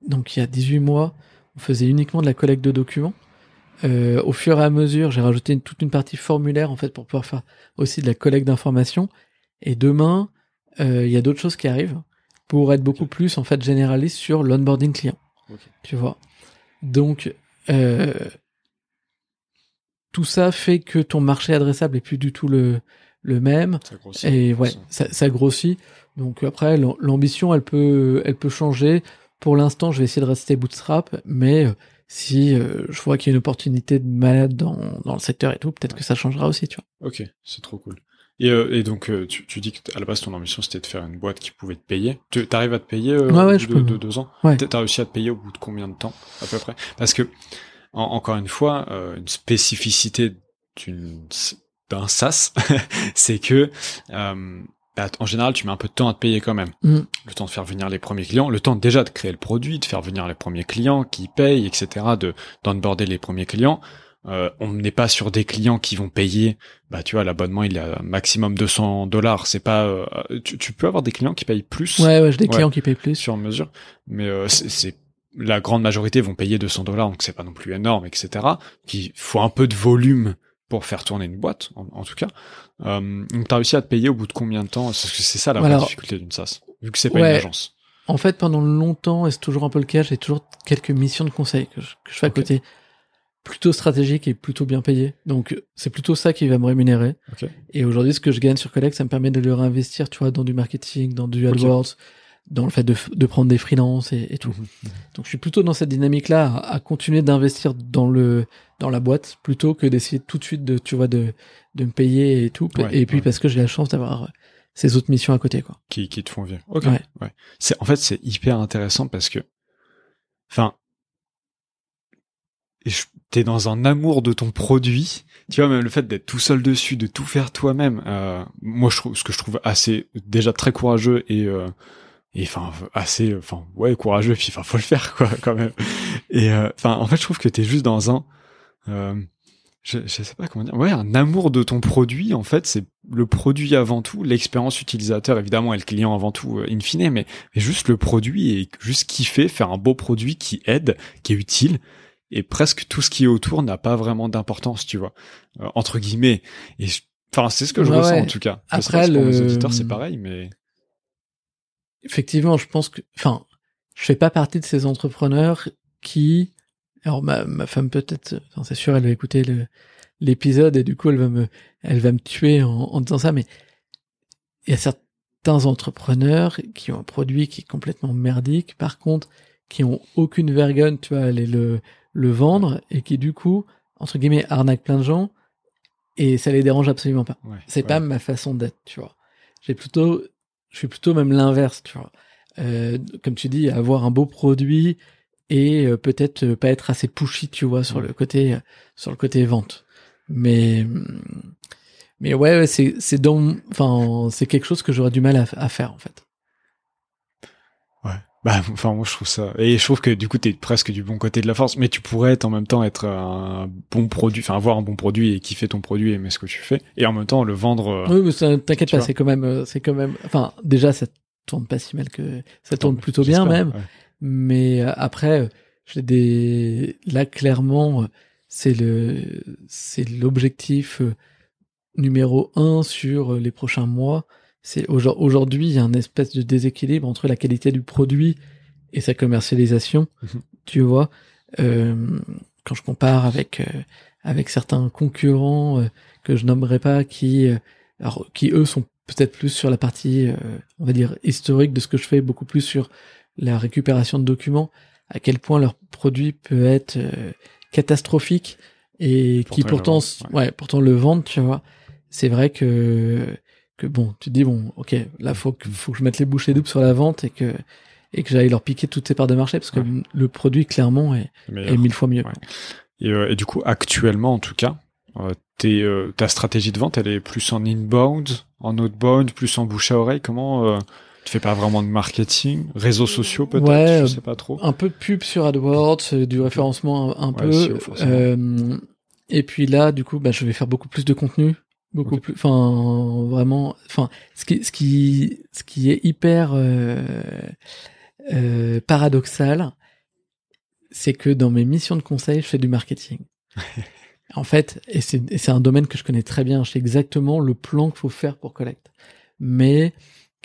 Speaker 2: donc il y a 18 mois, on faisait uniquement de la collecte de documents. Euh, au fur et à mesure, j'ai rajouté une, toute une partie formulaire en fait pour pouvoir faire aussi de la collecte d'informations. Et demain, euh, il y a d'autres choses qui arrivent pour être beaucoup plus en fait généraliste sur l'onboarding client. Tu vois? Donc euh, tout ça fait que ton marché adressable est plus du tout le le même ça grossit, et ouais ça, ça, grossit donc après l'ambition elle peut elle peut changer pour l'instant, je vais essayer de rester bootstrap, mais si je vois qu'il y a une opportunité de malade dans, dans le secteur et tout, peut-être que ça changera aussi, tu vois.
Speaker 1: Ok, c'est trop cool. Et, euh, et donc, euh, tu, tu dis qu'à la base, ton ambition, c'était de faire une boîte qui pouvait te payer. Tu arrives à te payer euh, au bout de, deux ans?
Speaker 2: Ouais.
Speaker 1: T'as réussi à te payer au bout de combien de temps, à peu près? Parce que, encore une fois, une spécificité d'un SaaS, (laughs) c'est que bah, en général, tu mets un peu de temps à te payer quand même.
Speaker 2: Mm.
Speaker 1: Le temps de faire venir les premiers clients, le temps déjà de créer le produit, de faire venir les premiers clients qui payent, etc., de d'onboarder les premiers clients. Euh, on n'est pas sur des clients qui vont payer, bah tu vois, l'abonnement il est à maximum 200 dollars. C'est pas, euh, tu, peux avoir des clients qui payent plus.
Speaker 2: Ouais, ouais, j'ai des clients qui payent plus
Speaker 1: sur mesure, mais euh, c'est la grande majorité vont payer 200 dollars, donc c'est pas non plus énorme, etc. Il faut un peu de volume pour faire tourner une boîte, en, tout cas. Euh, donc t'as réussi à te payer au bout de combien de temps? Parce que c'est ça la vraie difficulté d'une SaaS, vu que c'est pas une agence.
Speaker 2: En fait, pendant longtemps, et c'est toujours un peu le cas, j'ai toujours quelques missions de conseil que je, fais à côté plutôt stratégique et plutôt bien payé. Donc c'est plutôt ça qui va me rémunérer. Et aujourd'hui, ce que je gagne sur Collect, ça me permet de le réinvestir, tu vois, dans du marketing, dans du AdWords, dans le fait de, de prendre des freelances et, tout. Mhm, mhm. Donc je suis plutôt dans cette dynamique-là à, continuer d'investir dans le dans la boîte plutôt que d'essayer tout de suite de tu vois de de me payer et tout. et puis parce que j'ai la chance d'avoir ces autres missions à côté quoi.
Speaker 1: Qui qui te font vivre. Ok. Ouais. C'est en fait c'est hyper intéressant parce que enfin t'es dans un amour de ton produit. Tu vois, même le fait d'être tout seul dessus, de tout faire toi-même, euh, moi, je trouve ce que je trouve assez déjà très courageux et euh, et enfin assez, enfin ouais, courageux. Puis enfin, faut le faire quoi, (laughs) quand même. Et euh, enfin, en fait, je trouve que t'es juste dans un, euh, je, je sais pas comment dire, ouais, un amour de ton produit. En fait, c'est le produit avant tout, l'expérience utilisateur évidemment et le client avant tout, in fine, mais, mais juste le produit et juste kiffer, faire un beau produit qui aide, qui est utile et presque tout ce qui est autour n'a pas vraiment d'importance, tu vois, euh, entre guillemets. Et enfin, c'est ce que je ressens en tout cas.
Speaker 2: Après,
Speaker 1: le... pour les auditeurs, c'est pareil, mais
Speaker 2: effectivement, je pense que, enfin, je fais pas partie de ces entrepreneurs qui, alors ma, ma femme peut-être, c'est sûr, elle va écouter l'épisode et du coup, elle va me, elle va me tuer en, en disant ça, mais il y a certains entrepreneurs qui ont un produit qui est complètement merdique, par contre, qui ont aucune vergogne, tu vois, aller le le vendre et qui du coup entre guillemets arnaque plein de gens et ça les dérange absolument pas. c'est pas ma façon d'être, tu vois. J'ai plutôt, je suis plutôt même l'inverse, tu vois. Euh, comme tu dis, avoir un beau produit et euh, peut-être pas être assez pushy, tu vois, sur le côté, sur le côté vente. Mais, mais ouais, c'est, c'est dans, enfin, c'est quelque chose que j'aurais du mal à faire en fait.
Speaker 1: Bah, (laughs) enfin, moi, je trouve ça. Et je trouve que du coup, t'es presque du bon côté de la force, mais tu pourrais en même temps être un bon produit, enfin, avoir un bon produit et kiffer ton produit et aimer ce que tu fais, et en même temps le vendre. Euh,
Speaker 2: oui, mais t'inquiète pas, c'est quand même, euh, c'est quand même, enfin, déjà, ça tourne pas si mal que, ça tourne plutôt bien même, mais euh, après, j'ai des, là, clairement, c'est le, c'est l'objectif numéro un sur les prochains mois c'est aujourd'hui il y a un espèce de déséquilibre entre la qualité du produit et sa commercialisation. Mhm. Tu vois, euh, quand je compare avec euh, avec certains concurrents euh, que je nommerai pas, qui alors qui eux sont peut-être plus sur la partie, on va dire historique de ce que je fais, beaucoup plus sur la récupération de documents. À quel point leur produit peut être catastrophique et qui pourtant, ouais. pourtant le vendent, tu vois. C'est vrai que que bon, tu te dis bon, ok, là faut que faut que je mette les bouchées doubles sur la vente et que et que j'aille leur piquer toutes ces parts de marché parce que le produit clairement est, est mille fois mieux.
Speaker 1: Et, euh, et, du coup, actuellement en tout cas, euh, euh, ta stratégie de vente, elle est plus en inbound, en outbound, plus en bouche à oreille. Comment euh, tu fais pas vraiment de marketing, réseaux sociaux peut-être,
Speaker 2: ouais,
Speaker 1: je sais pas trop.
Speaker 2: Un peu de pub sur AdWords, du référencement un, peu. et puis là, du coup, bah, je vais faire beaucoup plus de contenu beaucoup plus enfin vraiment enfin ce qui ce qui ce qui est hyper euh, euh, paradoxal c'est que dans mes missions de conseil je fais du marketing (laughs) en fait et c'est un domaine que je connais très bien je sais exactement le plan qu'il faut faire pour Collect mais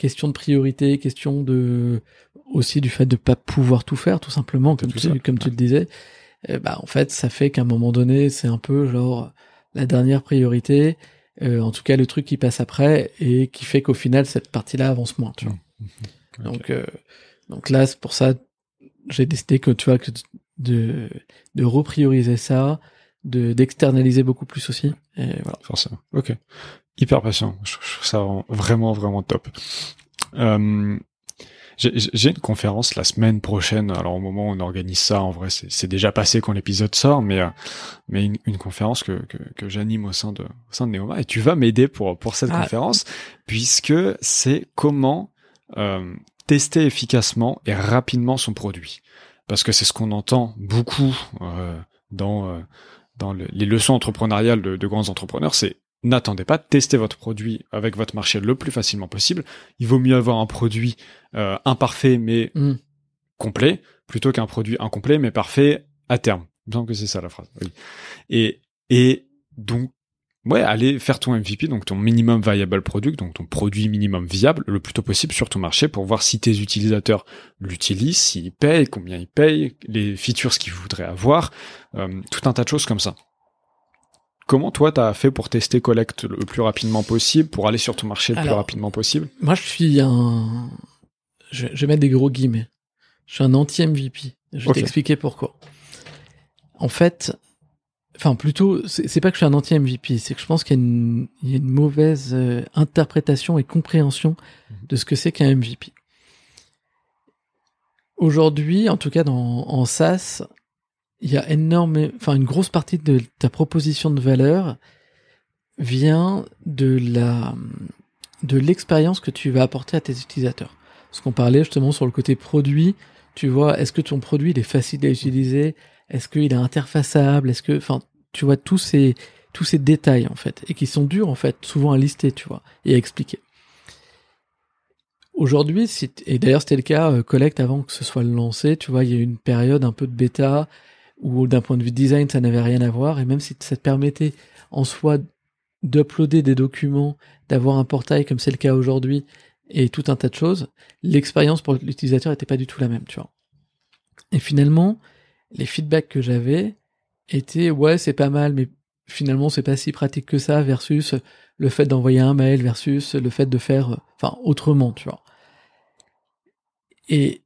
Speaker 2: question de priorité question de aussi du fait de pas pouvoir tout faire tout simplement comme tu comme tu le disais bah en fait ça fait qu'à un moment donné c'est un peu genre la dernière priorité euh, en tout cas le truc qui passe après et qui fait qu'au final cette partie-là avance moins. Tu vois. Mmh. Mmh. Donc euh, donc là c'est pour ça j'ai décidé que tu vois que de de reprioriser ça, de d'externaliser beaucoup plus aussi. Et voilà.
Speaker 1: Forcément. Ok. Hyper patient. Je, trouve ça vraiment vraiment top. Euh, j'ai une conférence la semaine prochaine. Alors au moment où on organise ça, en vrai, c'est déjà passé quand l'épisode sort, mais euh, mais une, une, conférence que que, que j'anime au sein de au sein de Neoma. Et tu vas m'aider pour pour cette ah. conférence puisque c'est comment euh, tester efficacement et rapidement son produit. Parce que c'est ce qu'on entend beaucoup euh, dans euh, dans les leçons entrepreneuriales de, de grands entrepreneurs, c'est n'attendez pas, testez votre produit avec votre marché le plus facilement possible. Il vaut mieux avoir un produit euh, imparfait mais mm. complet plutôt qu'un produit incomplet mais parfait à terme. Il me semble que c'est ça la phrase. Oui. Et et donc ouais, allez faire ton MVP, donc ton minimum viable product, donc ton produit minimum viable le plus tôt possible sur ton marché pour voir si tes utilisateurs l'utilisent, s'ils payent, combien ils payent, les features qu'ils voudraient avoir, euh, tout un tas de choses comme ça. Comment toi t'as fait pour tester Collect le plus rapidement possible, pour aller sur ton marché le plus rapidement possible?
Speaker 2: Moi je suis un, je, vais mettre des gros guillemets. Je suis un anti-MVP. Je vais t'expliquer pourquoi. En fait, enfin plutôt, c'est pas que je suis un anti-MVP, c'est que je pense qu'il y, a une mauvaise euh, interprétation et compréhension mhm. de ce que c'est qu'un MVP. Aujourd'hui, en tout cas dans, en SaaS, il y a énorme, enfin une grosse partie de ta proposition de valeur vient de la de l'expérience que tu vas apporter à tes utilisateurs. Ce qu'on parlait justement sur le côté produit, tu vois, est-ce que ton produit il est facile à utiliser, est-ce qu'il est interfaçable, est-ce que, enfin, tu vois tous ces tous ces détails en fait et qui sont durs en fait souvent à lister, tu vois, et à expliquer. Aujourd'hui, et d'ailleurs c'était le cas euh, Collect avant que ce soit lancé, tu vois, il y a eu une période un peu de bêta où d'un point de vue design, ça n'avait rien à voir, et même si ça te permettait en soi d'uploader des documents, d'avoir un portail comme c'est le cas aujourd'hui, et tout un tas de choses, l'expérience pour l'utilisateur n'était pas du tout la même, tu vois. Et finalement, les feedbacks que j'avais étaient ouais c'est pas mal, mais finalement c'est pas si pratique que ça versus le fait d'envoyer un mail versus le fait de faire, enfin autrement, tu vois. Et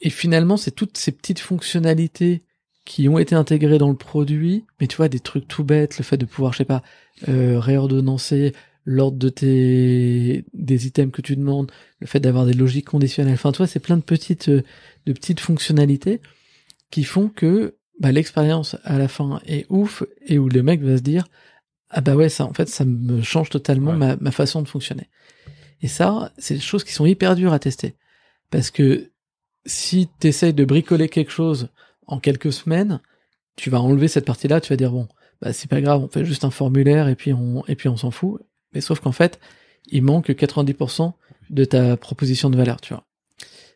Speaker 2: et finalement c'est toutes ces petites fonctionnalités qui ont été intégrés dans le produit, mais tu vois, des trucs tout bêtes, le fait de pouvoir, je sais pas, euh, réordonnancer l'ordre de tes des items que tu demandes, le fait d'avoir des logiques conditionnelles. Enfin, tu vois, c'est plein de petites euh, de petites fonctionnalités qui font que bah, l'expérience à la fin est ouf et où le mec va se dire ah bah ouais ça en fait ça me change totalement ma, ma façon de fonctionner. Et ça, c'est des choses qui sont hyper dures à tester parce que si tu essayes de bricoler quelque chose en quelques semaines, tu vas enlever cette partie-là, tu vas dire bon, bah c'est pas grave, on fait juste un formulaire et puis on et puis on s'en fout. Mais sauf qu'en fait, il manque 90% de ta proposition de valeur, tu vois.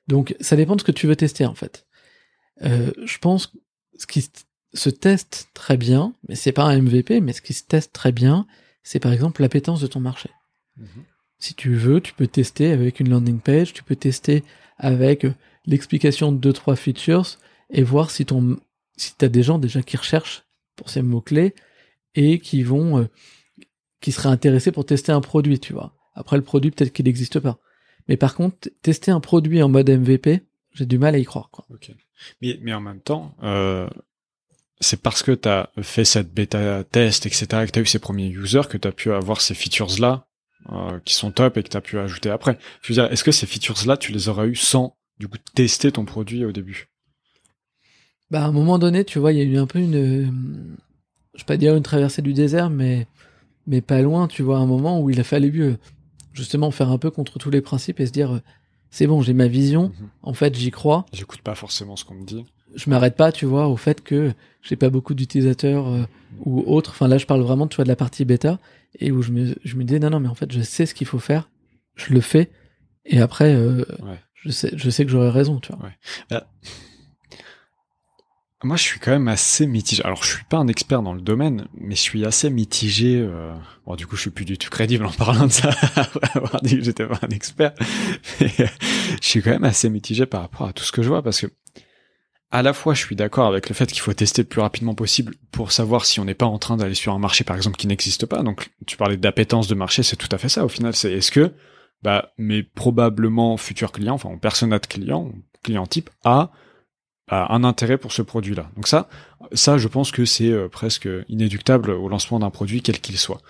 Speaker 2: Donc ça dépend de ce que tu veux tester en fait. Euh, je pense ce qui se teste très bien, mais c'est pas un MVP, mais ce qui se teste très bien, c'est par exemple l'appétence de ton marché. Mhm. Si tu veux, tu peux tester avec une landing page, tu peux tester avec l'explication de deux trois features et voir si ton si t'as des gens déjà qui recherchent pour ces mots clés et qui vont euh, qui seraient intéressés pour tester un produit, tu vois. Après le produit peut-être qu'il n'existe pas. Mais par contre, tester un produit en mode MVP, j'ai du mal à y croire. Quoi.
Speaker 1: Mais, en même temps, euh, c'est parce que tu as fait cette bêta test, etc., que tu as eu ces premiers users, que tu as pu avoir ces features-là euh, qui sont top et que tu pu ajouter après. Je veux dire, est-ce que ces features-là, tu les aurais eu sans du coup tester ton produit au début?
Speaker 2: Bah, à un moment donné, tu vois, il y a eu un peu une, je vais pas dire une traversée du désert, mais, mais pas loin, tu vois, un moment où il a fallu euh, justement faire un peu contre tous les principes et se dire, euh, c'est bon, j'ai ma vision, mhm. en fait, j'y crois.
Speaker 1: J'écoute pas forcément ce qu'on me dit.
Speaker 2: Je m'arrête pas, tu vois, au fait que j'ai pas beaucoup d'utilisateurs euh, ou autres. Enfin, là, je parle vraiment, tu vois, de la partie bêta et où je me, je me dis, non, non, mais en fait, je sais ce qu'il faut faire, je le fais, et après, je sais, je sais que j'aurai raison, tu vois. Ouais. Bah,
Speaker 1: moi, je suis quand même assez mitigé. Alors, je suis pas un expert dans le domaine, mais je suis assez mitigé. Euh... Bon, du coup, je suis plus du tout crédible en parlant de ça, (laughs) après avoir dit que j'étais pas un expert. (laughs) Je suis quand même assez mitigé par rapport à tout ce que je vois, parce que à la fois, je suis d'accord avec le fait qu'il faut tester le plus rapidement possible pour savoir si on n'est pas en train d'aller sur un marché, par exemple, qui n'existe pas. Donc, tu parlais d'appétence de marché, c'est tout à fait ça. Au final, c'est est-ce que, bah, mes probablement futurs clients, enfin, persona de client, client type A, un intérêt pour ce produit-là. Donc ça, ça, je pense que c'est presque inéductable au lancement d'un produit quel qu'il soit.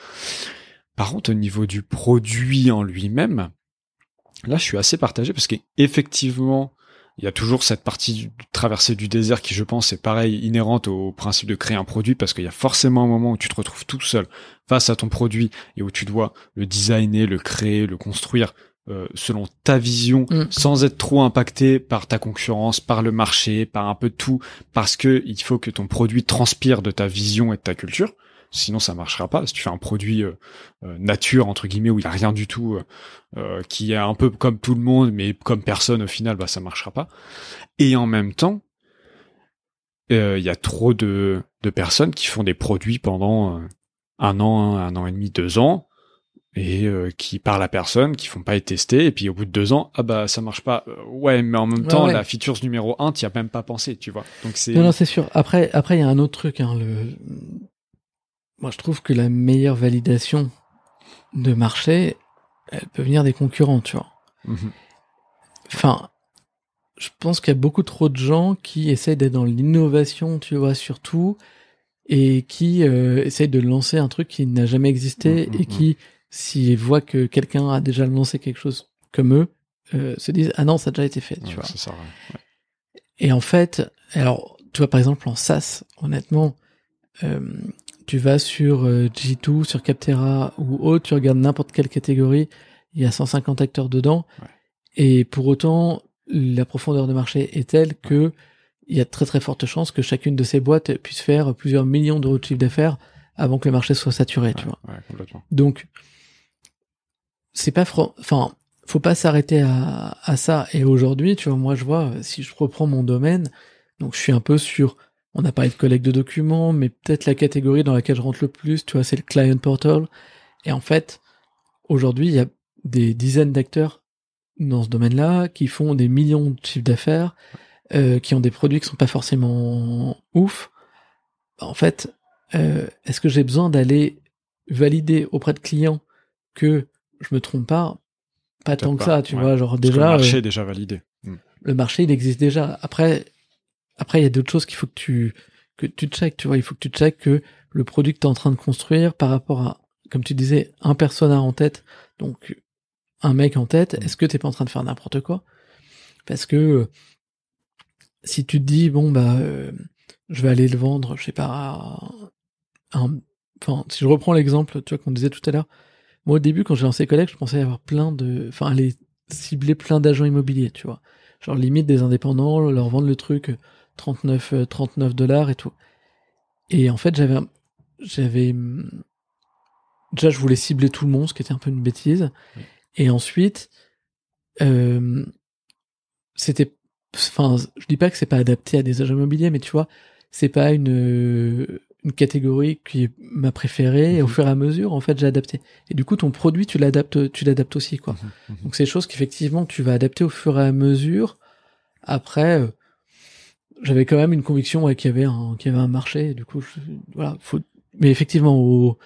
Speaker 1: Par contre, au niveau du produit en lui-même, là, je suis assez partagé parce qu'effectivement, il y a toujours cette partie traversée du désert qui, je pense, est pareil, inhérente au principe de créer un produit parce qu'il y a forcément un moment où tu te retrouves tout seul face à ton produit et où tu dois le designer, le créer, le construire euh, selon ta vision, mm. sans être trop impacté par ta concurrence, par le marché, par un peu de tout, parce que il faut que ton produit transpire de ta vision et de ta culture sinon ça marchera pas. Si tu fais un produit euh, euh, nature entre guillemets où il y a rien du tout, euh, qui est un peu comme tout le monde mais comme personne au final, bah ça marchera pas. Et en même temps, il y a trop de, de personnes qui font des produits pendant un an, un an et demi, deux ans, et qui parlent à personne, qui font pas être testés, et puis au bout de deux ans, ah bah ça marche pas. ouais, mais en même temps, la feature numéro un, t'y as même pas pensé, tu vois.
Speaker 2: Donc c'est. Non, non, c'est sûr. Après, après, il y a un autre truc. Hein, le moi, je trouve que la meilleure validation de marché, elle peut venir des concurrents, tu vois. Mhm. Enfin, je pense qu'il y a beaucoup trop de gens qui essayent d'être dans l'innovation, tu vois, surtout, et qui euh, essayent de lancer un truc qui n'a jamais existé mhm, et mhm, qui, s'ils voient que quelqu'un a déjà lancé quelque chose comme eux, euh, se disent ah non, ça a déjà été fait, tu vois. Ça, Et en fait, alors, tu vois, par exemple, en SaaS, honnêtement, euh, tu vas sur euh, G2, sur Captera ou autre, tu regardes n'importe quelle catégorie, il y a 150 acteurs dedans. Et pour autant, la profondeur de marché est telle que il y a très très forte chance que chacune de ces boîtes puisse faire plusieurs millions d'euros de chiffre d'affaires avant que le marché soit saturé, tu vois. Donc, c'est pas, enfin, faut pas s'arrêter à, à ça. Et aujourd'hui, tu vois, moi je vois, si je reprends mon domaine, donc je suis un peu sur on a parlé de collecte de documents, mais peut-être la catégorie dans laquelle je rentre le plus, tu vois, c'est le client portal. Et en fait, aujourd'hui, il y a des dizaines d'acteurs dans ce domaine-là qui font des millions de chiffres d'affaires, euh, qui ont des produits qui sont pas forcément ouf. En fait, euh, est-ce que j'ai besoin d'aller valider auprès de clients que je me trompe pas Pas tant que ça, tu vois, genre déjà.
Speaker 1: le marché est déjà validé.
Speaker 2: Hmm. Le marché, il existe déjà. Après, après, il y a d'autres choses qu'il faut que tu que tu checkes, tu vois. Il faut que tu checkes que le produit que tu es en train de construire par rapport à, comme tu disais, un persona en tête, donc un mec en tête, est-ce que t'es pas en train de faire n'importe quoi? Parce que si tu te dis bon bah euh, je vais aller le vendre, je sais pas, un, enfin si je reprends l'exemple, tu vois qu'on disait tout à l'heure, moi au début quand j'ai lancé Collect, je pensais avoir plein de, enfin aller cibler plein d'agents immobiliers, tu vois, genre limite des indépendants, leur vendre le truc 39 39 euh, dollars et tout. Et en fait, j'avais j'avais déjà je voulais cibler tout le monde, ce qui était un peu une bêtise. Et ensuite euh, c'était enfin, je dis pas que c'est pas adapté à des agents immobiliers, mais tu vois, c'est pas une une catégorie qui est ma préférée et au mhm. fur et à mesure en fait j'ai adapté et du coup ton produit tu l'adaptes tu l'adaptes aussi quoi mhm, mhm. donc c'est des choses qu'effectivement tu vas adapter au fur et à mesure après euh, j'avais quand même une conviction ouais, qu'il y avait un qu'il y avait un marché. Du coup, voilà, faut. Mais effectivement,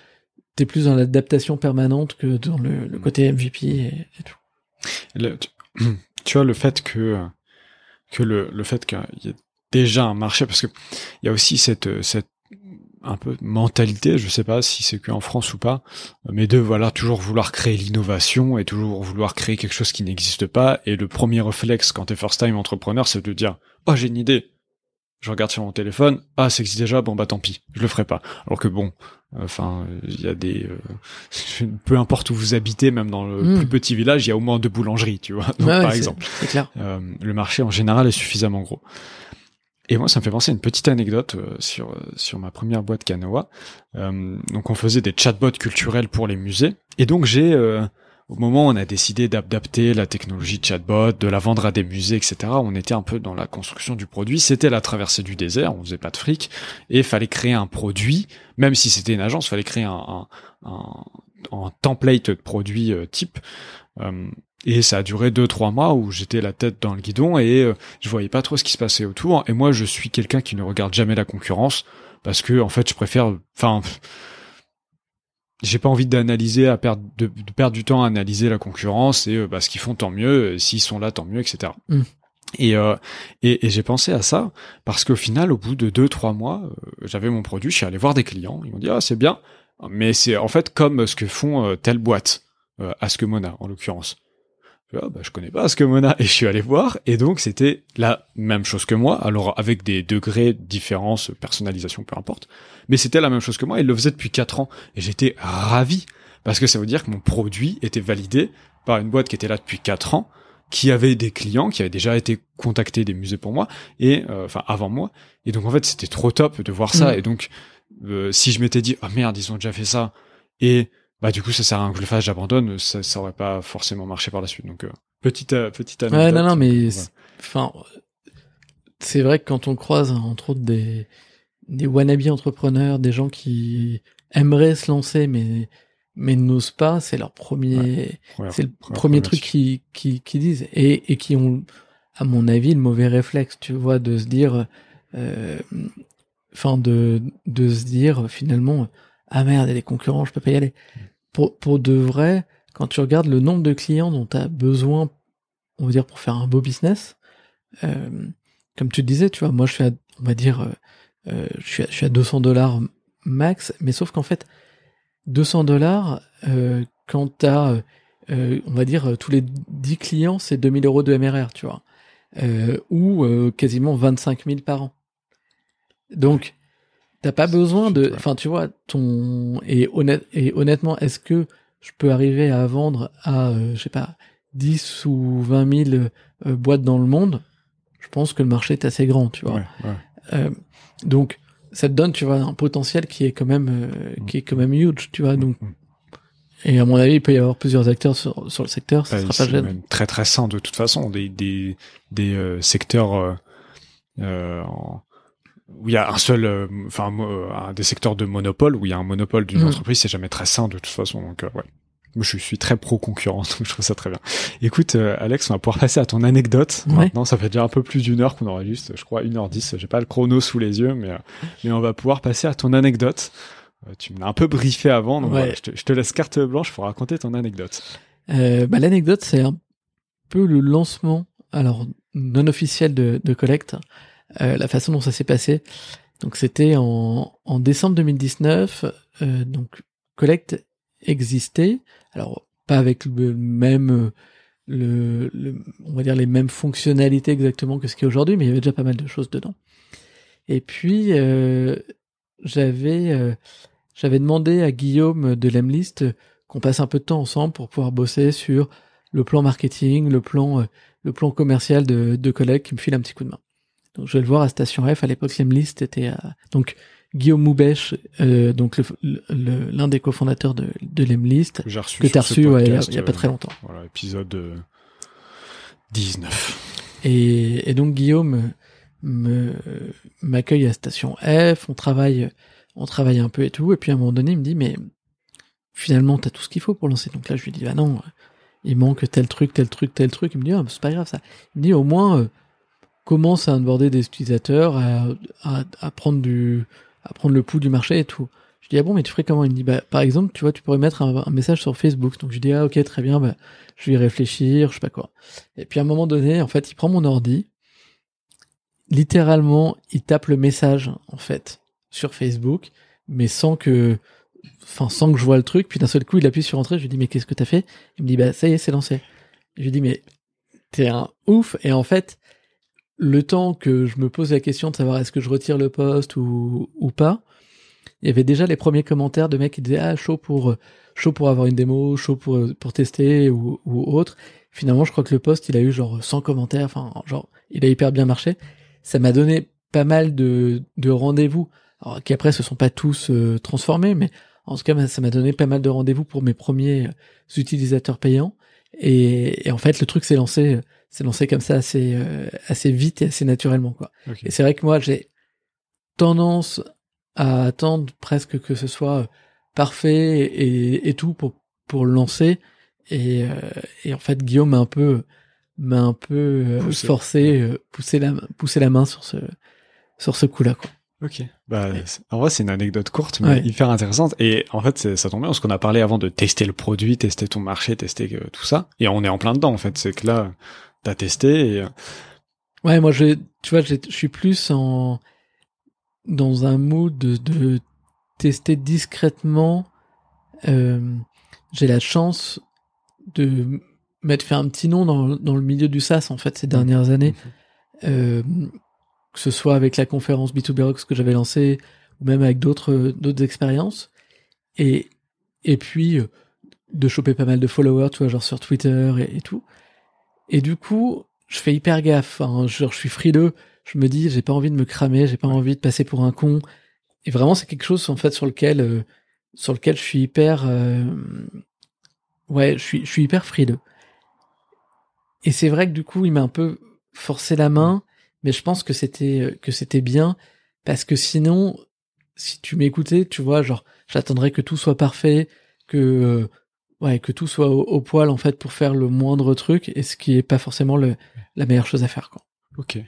Speaker 2: t'es plus dans l'adaptation permanente que dans le, le côté MVP et, tout.
Speaker 1: Le, (clears throat) tu, vois le fait que que le, le fait qu'il y ait déjà un marché, parce que il y a aussi cette cette un peu mentalité, je sais pas si c'est que en France ou pas, mais de voilà toujours vouloir créer l'innovation et toujours vouloir créer quelque chose qui n'existe pas. Et le premier réflexe quand t'es first time entrepreneur, c'est de dire oh j'ai une idée, je regarde sur mon téléphone, ah c'est existe déjà, bon bah tant pis, je le ferai pas. Alors que bon, enfin il y a des, euh, (laughs) peu importe où vous habitez, même dans le hmm. plus petit village, il y a au moins deux boulangeries, tu vois. (laughs) par exemple,
Speaker 2: clair.
Speaker 1: Euh, le marché en général est suffisamment gros. Et moi, ça me fait penser à une petite anecdote euh, sur sur ma première boîte Canoa. donc, on faisait des chatbots culturels pour les musées, et donc j'ai au moment où on a décidé d'adapter la technologie chatbot, de la vendre à des musées, etc., on était un peu dans la construction du produit. C'était la traversée du désert, on faisait pas de fric, et fallait créer un produit, même si c'était une agence, fallait créer un, un, un, template de produit euh, type. Et ça a duré deux trois mois où j'étais la tête dans le guidon et euh, je voyais pas trop ce qui se passait autour. Et moi, je suis quelqu'un qui ne regarde jamais la concurrence parce que en fait, je préfère, enfin j'ai pas envie d'analyser à perdre de, perdre du temps à analyser la concurrence et euh, bah, ce qu'ils font tant mieux s'ils sont là tant mieux etc mm. Et, euh, et, et j'ai pensé à ça parce qu'au final, au bout de deux trois mois, j'avais mon produit, je suis allé voir des clients, ils m'ont dit ah c'est bien, mais c'est en fait comme ce que font telle boîte, Askemona en l'occurrence. Ah, bah, je connais pas Askemona et je suis allé voir et donc c'était la même chose que moi, alors avec des degrés de différence, personnalisation, peu importe, mais c'était la même chose que moi. Ils le faisaient depuis quatre ans et j'étais ravi parce que ça veut dire que mon produit était validé par une boîte qui était là depuis quatre ans qui avait des clients qui avaient déjà été contactés des musées pour moi et euh, enfin avant moi et donc en fait c'était trop top de voir ça
Speaker 2: Mm.
Speaker 1: et donc euh, si je m'étais dit oh merde ils ont déjà fait ça et bah du coup ça sert à rien que je le fasse j'abandonne ça ça aurait pas forcément marché par la suite donc euh, petite euh, petite anecdote
Speaker 2: Ouais, non, non, mais enfin, c'est vrai que quand on croise entre autres des des wannabe entrepreneurs, des gens qui aimeraient se lancer mais mais n'osent pas, c'est leur premier, c'est le
Speaker 1: première
Speaker 2: premier truc
Speaker 1: problématique.
Speaker 2: qui qui qui disent et et qui ont, à mon avis, le mauvais réflexe, tu vois, de se dire, euh, enfin de de se dire finalement, ah merde, il y a des concurrents, je peux pas y aller. Pour pour de vrai, quand tu regardes le nombre de clients dont tu as besoin on va dire pour faire un beau business. Euh, comme tu disais, tu vois, moi je suis à, on va dire, euh, euh, je, suis à, je suis à 200 dollars max, mais sauf qu'en fait, 200 dollars, euh, quand t'as, euh, on va dire, euh, tous les 10 clients, c'est 2000 euros de MRR, tu vois, euh, ou euh, quasiment 25 000 par an. Donc, t'as pas besoin de, enfin, tu vois, ton et, honnête, et honnêtement, est-ce que je peux arriver à vendre à, euh, je sais pas, 10 ou 20 000 euh, boîtes dans le monde, je pense que le marché est assez grand, tu vois.
Speaker 1: Ouais, ouais.
Speaker 2: Euh, donc, ça te donne, tu vois, un potentiel qui est quand même, euh, qui est quand même huge, tu vois. Donc,
Speaker 1: Mm.
Speaker 2: et à mon avis, il peut y avoir plusieurs acteurs sur, sur le secteur, ça
Speaker 1: Bah,
Speaker 2: sera pas gênant.
Speaker 1: même très très sain de toute façon des des des euh, secteurs euh, euh, en- où il y a un seul euh, enfin euh, un des secteurs de monopole où il y a un monopole d'une
Speaker 2: Mm.
Speaker 1: entreprise c'est jamais très sain de toute façon donc euh, ouais. Moi je suis très pro concurrence (laughs) donc je trouve ça très bien. Écoute euh, Alex on va pouvoir passer à ton anecdote.
Speaker 2: Ouais.
Speaker 1: maintenant ça fait déjà un peu plus d'une heure qu'on enregistre je crois une heure dix. J'ai pas le chrono sous les yeux mais euh, mais on va pouvoir passer à ton anecdote. Euh, tu me l'as un peu briefé avant donc
Speaker 2: Ouais.
Speaker 1: voilà, je, te, je te laisse carte blanche pour raconter ton anecdote.
Speaker 2: Euh, bah, L'anecdote, c'est un peu le lancement, alors non officiel de, de Collect, euh, la façon dont ça s'est passé. Donc c'était en, en décembre 2019, euh, donc Collect existait, alors pas avec le même, le, le- on va dire les mêmes fonctionnalités exactement que ce qu'il y a aujourd'hui, mais il y avait déjà pas mal de choses dedans. Et puis euh, j'avais euh, j'avais demandé à Guillaume de l'Emlist qu'on passe un peu de temps ensemble pour pouvoir bosser sur le plan marketing, le plan, euh, le plan commercial de, de collègues qui me file un petit coup de main. Donc je vais le voir à Station F. À l'époque, l'Emlist était à... donc Guillaume Moubèche, euh, donc le- le- l'un des cofondateurs de, de l'Emlist,
Speaker 1: que reçu
Speaker 2: t'as reçu ouais, il y a- a, pas
Speaker 1: euh,
Speaker 2: très longtemps.
Speaker 1: Voilà, épisode euh, 19.
Speaker 2: Et, et donc Guillaume me m'accueille à Station F, on travaille, on travaille un peu et tout, et puis à un moment donné, il me dit mais finalement t'as tout ce qu'il faut pour lancer. Donc là je lui dis bah non, il manque tel truc, tel truc, tel truc. Il me dit ah, c'est pas grave ça. Il me dit au moins euh, commence à onboarder des utilisateurs, à, à, à prendre du, à prendre le pouls du marché et tout. Je dis ah bon mais tu ferais comment? Il me dit bah par exemple tu vois tu pourrais mettre un, un message sur Facebook. Donc je dis ah ok très bien bah je vais y réfléchir, je sais pas quoi. Et puis à un moment donné, en fait, il prend mon ordi, littéralement, il tape le message, en fait, sur Facebook, mais sans que, enfin, sans que je vois le truc. Puis d'un seul coup, il appuie sur entrée. Je lui dis, mais qu'est-ce que t'as fait? Il me dit, bah ça y est, c'est lancé. Je lui dis, mais t'es un ouf. Et en fait, le temps que je me pose la question de savoir est-ce que je retire le poste ou, ou pas, il y avait déjà les premiers commentaires de mecs qui disaient ah chaud pour chaud pour avoir une démo, chaud pour pour tester ou, ou autre. Finalement, je crois que le post il a eu genre 100 commentaires, enfin genre il a hyper bien marché. Ça m'a donné pas mal de de rendez-vous, alors qui après se sont pas tous euh, transformés, mais en tout cas ça m'a donné pas mal de rendez-vous pour mes premiers euh, utilisateurs payants. Et, et en fait le truc s'est lancé s'est lancé comme ça assez euh, assez vite et assez naturellement quoi. Et c'est vrai que moi, j'ai tendance à attendre presque que ce soit parfait et, et tout pour, pour le lancer. Et, euh, et en fait, Guillaume m'a un peu, m'a un peu euh,
Speaker 1: Poussé.
Speaker 2: forcé, euh, poussé la, poussé la main sur ce, sur ce coup-là, quoi.
Speaker 1: Ok. Bah, en vrai, c'est une anecdote courte, mais
Speaker 2: Ouais.
Speaker 1: hyper intéressante. Et en fait, ça tombe bien parce qu'on a parlé avant de tester le produit, tester ton marché, tester euh, tout ça. Et on est en plein dedans, en fait. C'est que là, t'as testé et, euh,
Speaker 2: Ouais, moi, je, tu vois, je suis plus en dans un mood de, de tester discrètement. Euh, j'ai la chance de m'être fait un petit nom dans, dans le milieu du SaaS en fait ces dernières années, mmh. euh, que ce soit avec la conférence B2B Rocks que j'avais lancée ou même avec d'autres d'autres expériences. Et et puis de choper pas mal de followers, tu vois, genre sur Twitter et, tout. Et du coup, je fais hyper gaffe. Hein, genre, je suis frileux. Je me dis, j'ai pas envie de me cramer, j'ai pas envie de passer pour un con. Et vraiment, c'est quelque chose en fait sur lequel, euh, sur lequel je suis hyper, euh, ouais, je suis, je suis hyper frileux. Et c'est vrai que du coup, il m'a un peu forcé la main, mais je pense que c'était, que c'était bien parce que sinon, si tu m'écoutais, tu vois, genre, j'attendrais que tout soit parfait, que euh, ouais, que tout soit au, poil en fait pour faire le moindre truc, et ce qui est pas forcément le, la meilleure chose à faire. Quoi.
Speaker 1: Ok.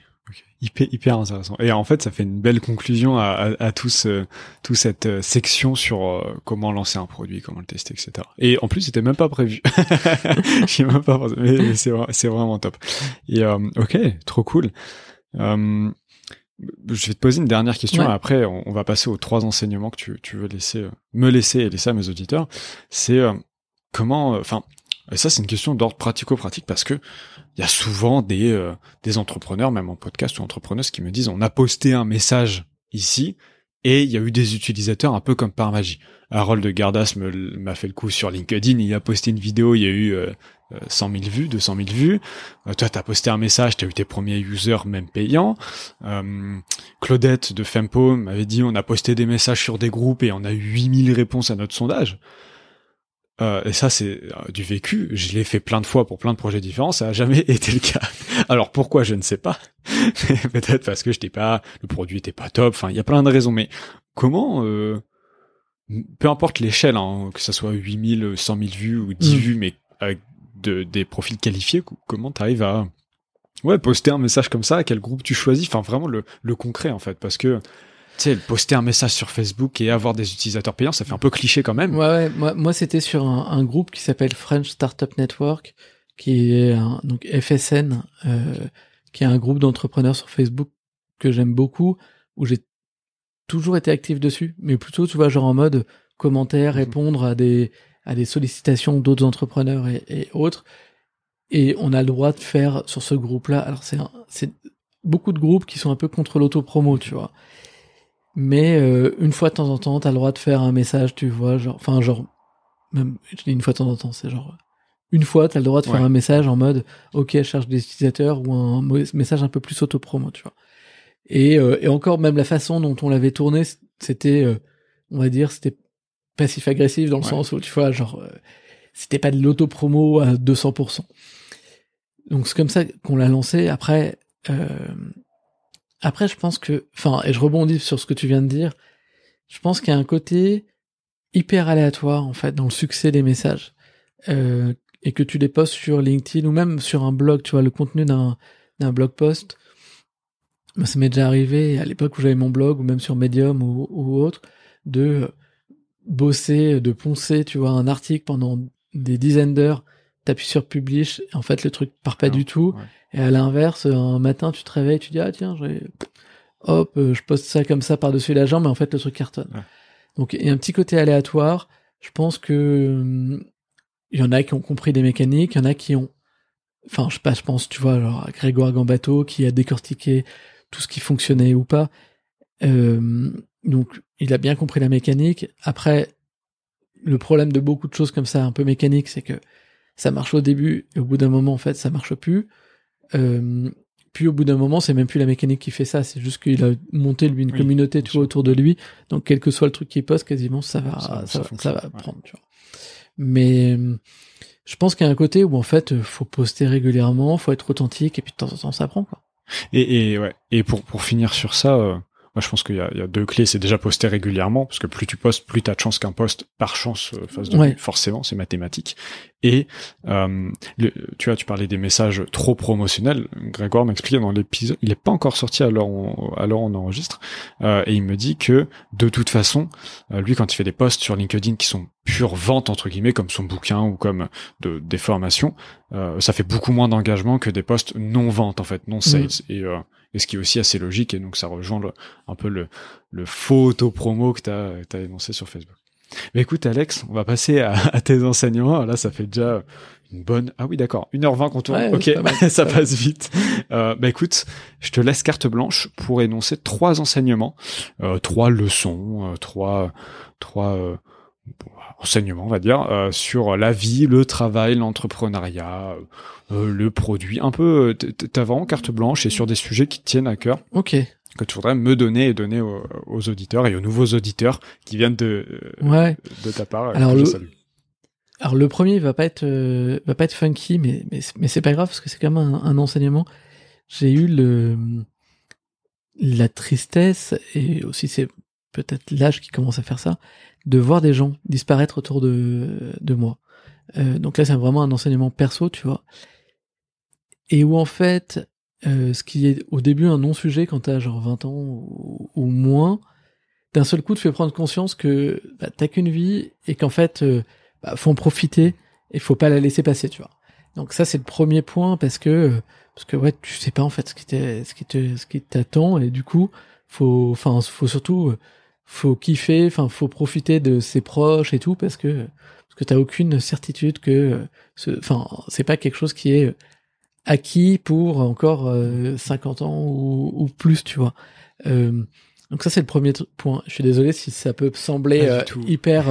Speaker 1: Hyper, hyper intéressant. Et en fait, ça fait une belle conclusion à, à, à tout ce, tout cette euh, section sur euh, comment lancer un produit, comment le tester, etc. Et en plus, c'était même pas prévu. (laughs) J'ai même pas pensé, mais, c'est, c'est vraiment top. Et ok, trop cool. Euh, je vais te poser une dernière question. Et après, on, va passer aux trois enseignements que tu, tu veux laisser, euh, me laisser et laisser à mes auditeurs. C'est euh, comment, euh, enfin, ça c'est une question d'ordre pratico-pratique parce que il y a souvent des des entrepreneurs, même en podcast ou entrepreneuses, qui me disent on a posté un message ici et il y a eu des utilisateurs un peu comme par magie. Harold Gardas m'a fait le coup sur LinkedIn, il a posté une vidéo, il y a eu 100 000 vues, 200 000 vues. Euh, toi, t'as posté un message, t'as eu tes premiers users même payants. Euh, Claudette de Fempo m'avait dit, on a posté des messages sur des groupes et on a eu 8000 réponses à notre sondage. Euh, et ça, c'est euh, du vécu. Je l'ai fait plein de fois pour plein de projets différents. Ça a jamais (laughs) été le cas. Alors pourquoi, je ne sais pas. (laughs) Peut-être parce que j'étais pas, le produit était pas top. Enfin, il y a plein de raisons. Mais comment, euh, peu importe l'échelle, hein, que ça soit 8000, 100 000 vues ou 10 mm. vues, mais avec de, des profils qualifiés, comment tu arrives à ouais, poster un message comme ça, à quel groupe tu choisis, enfin vraiment le, le concret en fait, parce que tu sais, poster un message sur Facebook et avoir des utilisateurs payants, ça fait un peu cliché quand même.
Speaker 2: Ouais, ouais moi, moi c'était sur un, un, groupe qui s'appelle French Startup Network, qui est un, donc FSN, euh, qui est un groupe d'entrepreneurs sur Facebook que j'aime beaucoup, où j'ai toujours été actif dessus, mais plutôt, tu vois, genre en mode commentaire, mhm. répondre à des à des sollicitations d'autres entrepreneurs et, autres. Et on a le droit de faire sur ce groupe-là. Alors c'est c'est beaucoup de groupes qui sont un peu contre l'auto-promo, tu vois. Mais euh, une fois de temps en temps, t'as le droit de faire un message, tu vois, genre, enfin genre, même, je dis une fois de temps en temps, c'est genre, une fois, t'as le droit de faire un message en mode, ok, je cherche des utilisateurs ou un message un peu plus auto-promo, tu vois. Et, euh, et encore, même la façon dont on l'avait tourné, c'était, euh, on va dire, c'était passif-agressif dans le sens où, tu vois, genre, euh, c'était pas de l'auto-promo à 200%. Donc c'est comme ça qu'on l'a lancé. Après, euh, après, je pense que, enfin, et je rebondis sur ce que tu viens de dire, je pense qu'il y a un côté hyper aléatoire, en fait, dans le succès des messages. Euh, et que tu les postes sur LinkedIn ou même sur un blog, tu vois, le contenu d'un, blog post. Ça m'est déjà arrivé à l'époque où j'avais mon blog ou même sur Medium ou autre de bosser, de poncer, tu vois, un article pendant des dizaines d'heures, t'appuies sur publish, en fait le truc part pas du tout. Et à l'inverse, un matin tu te réveilles, tu dis ah tiens, hop, euh, je poste ça comme ça par-dessus la jambe, mais en fait le truc cartonne. Donc il y a un petit côté aléatoire. Je pense que il y en a qui ont compris des mécaniques, il y en a qui ont, enfin je sais pas, je pense, tu vois, genre Grégoire Gambato qui a décortiqué tout ce qui fonctionnait ou pas. Euh, donc, il a bien compris la mécanique. Après, le problème de beaucoup de choses comme ça, un peu mécanique, c'est que ça marche au début et au bout d'un moment, en fait, ça marche plus. Euh, puis au bout d'un moment, c'est même plus la mécanique qui fait ça, c'est juste qu'il a monté lui une communauté tout autour de lui. Donc quel que soit le truc qu'il poste, quasiment ça va, ça, va, prendre. Tu vois. Mais euh, je pense qu'il y a un côté où en fait, faut poster régulièrement, faut être authentique et puis de temps en temps ça prend quoi.
Speaker 1: Et, et ouais. Et pour pour finir sur ça, euh, moi, je pense qu'il y, y, a deux clés. C'est déjà poster régulièrement, parce que plus tu postes, plus tu as de chances qu'un post, par chance, euh, fasse de ouais. forcément, c'est mathématique. Et euh, le, tu vois, tu parlais des messages trop promotionnels. Grégoire m'expliquait dans l'épisode, il n'est pas encore sorti alors on, alors on enregistre, euh, et il me dit que de toute façon, euh, lui, quand il fait des posts sur LinkedIn qui sont pure vente entre guillemets, comme son bouquin ou comme de, des formations, euh, ça fait beaucoup moins d'engagement que des posts non vente en fait, non sales. Mmh. Et et ce qui est aussi assez logique, et donc ça rejoint le, un peu le, le faux auto-promo que tu as, as, énoncé sur Facebook. Mais écoute Alex, on va passer à, à, tes enseignements. Là, ça fait déjà une bonne... Ah oui, d'accord, 1h20 qu'on tourne. ok, (laughs) ça passe vite. Euh, bah écoute, je te laisse carte blanche pour énoncer trois enseignements, euh, trois leçons, euh, trois... trois euh, enseignements, on va dire, euh, sur la vie, le travail, l'entrepreneuriat, euh, le produit. Un peu, euh, t'as vraiment carte blanche et sur des sujets qui te tiennent à cœur.
Speaker 2: Ok.
Speaker 1: Que tu voudrais me donner et donner aux, aux auditeurs et aux nouveaux auditeurs qui viennent de,
Speaker 2: ouais.
Speaker 1: de ta part.
Speaker 2: Alors, le... Alors le premier va pas être va pas être funky, mais mais, mais c'est pas grave parce que c'est quand même un, un enseignement. J'ai eu le la tristesse et aussi c'est peut-être l'âge qui commence à faire ça, de voir des gens disparaître autour de, de moi. Euh, donc là, c'est vraiment un enseignement perso, tu vois. Et où en fait, euh, ce qui est au début un non-sujet quand t'as genre 20 ans ou, moins, d'un seul coup, tu fais prendre conscience que bah, t'as qu'une vie et qu'en fait, euh, bah, faut en profiter et faut pas la laisser passer, tu vois. Donc ça, c'est le premier point parce que parce que ouais, tu sais pas en fait ce qui ce qui te ce qui t'attend et du coup, faut enfin faut surtout faut kiffer, enfin faut profiter de ses proches et tout parce que parce que t'as aucune certitude que enfin c'est pas quelque chose qui est acquis pour encore 50 euh, ans ou, ou, plus, tu vois. Euh, donc ça c'est le premier point. Je suis désolé si ça peut sembler euh, hyper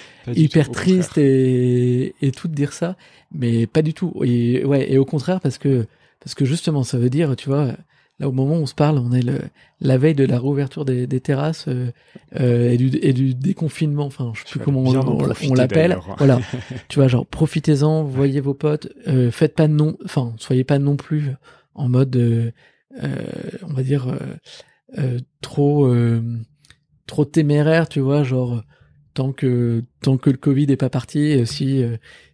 Speaker 2: (laughs) hyper tout, triste et, et tout de dire ça, mais pas du tout. Et ouais et au contraire parce que parce que justement ça veut dire tu vois Là, au moment où on se parle, on est le, la veille de la réouverture des, des terrasses euh, euh, et, du, et du déconfinement. Enfin, je sais plus comment on, on l'appelle. Voilà. (laughs) tu vois, genre profitez-en, voyez vos potes, euh, faites pas non, enfin, soyez pas non plus en mode, euh, on va dire, trop, trop téméraire. Tu vois, genre tant que tant que le Covid est pas parti, si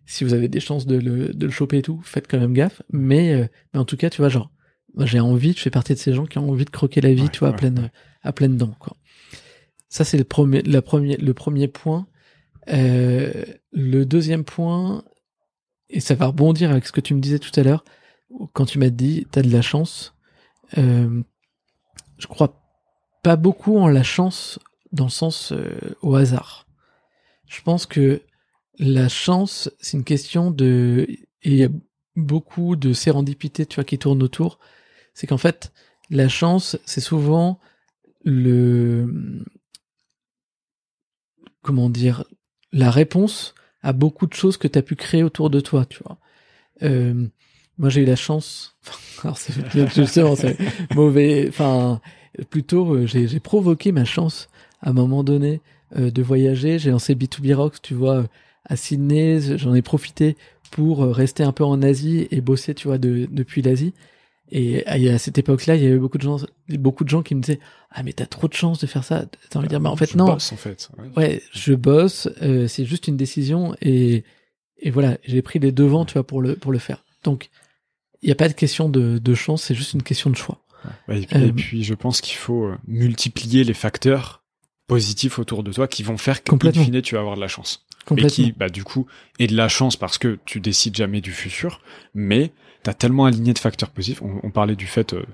Speaker 2: si vous avez des chances de le, de le choper et tout, faites quand même gaffe. Mais, mais en tout cas, tu vois, genre j'ai envie, je fais partie de ces gens qui ont envie de croquer la vie, tu vois, à pleine, à pleine dents, quoi. Ça, c'est le premier, la premier, le premier point. Euh, le deuxième point, et ça va rebondir avec ce que tu me disais tout à l'heure, quand tu m'as dit, t'as de la chance. Euh, je crois pas beaucoup en la chance dans le sens euh, au hasard. Je pense que la chance, c'est une question de, et il y a beaucoup de sérendipité, tu vois, qui tournent autour c'est qu'en fait, la chance, c'est souvent le comment dire la réponse à beaucoup de choses que tu as pu créer autour de toi, tu vois. Euh, moi, j'ai eu la chance. (laughs) Alors, c'est justement c'est mauvais. Enfin, plutôt, euh, j'ai provoqué ma chance à un moment donné euh, de voyager. J'ai lancé B2B Rocks, tu vois, à Sydney. J'en ai profité pour rester un peu en Asie et bosser, tu vois, de, depuis l'Asie. Et à cette époque-là, il y avait beaucoup de gens, beaucoup de gens qui me disaient ah mais t'as trop de chance de faire ça. Envie de dire mais en fait
Speaker 1: je
Speaker 2: non.
Speaker 1: Bosse, en fait.
Speaker 2: Ouais. je bosse. Euh, c'est juste une décision et et voilà, j'ai pris les devants, tu vois, pour le pour le faire. Donc il n'y a pas de question de, de chance, c'est juste une question de choix.
Speaker 1: Ouais, et, puis, et, euh, puis, je pense qu'il faut euh, multiplier les facteurs positifs autour de toi qui vont faire qu'en fine tu vas avoir de la chance. Et qui, bah, du coup, est de la chance parce que tu décides jamais du futur, mais t'as tellement aligné de facteurs positifs. On, on parlait du fait euh,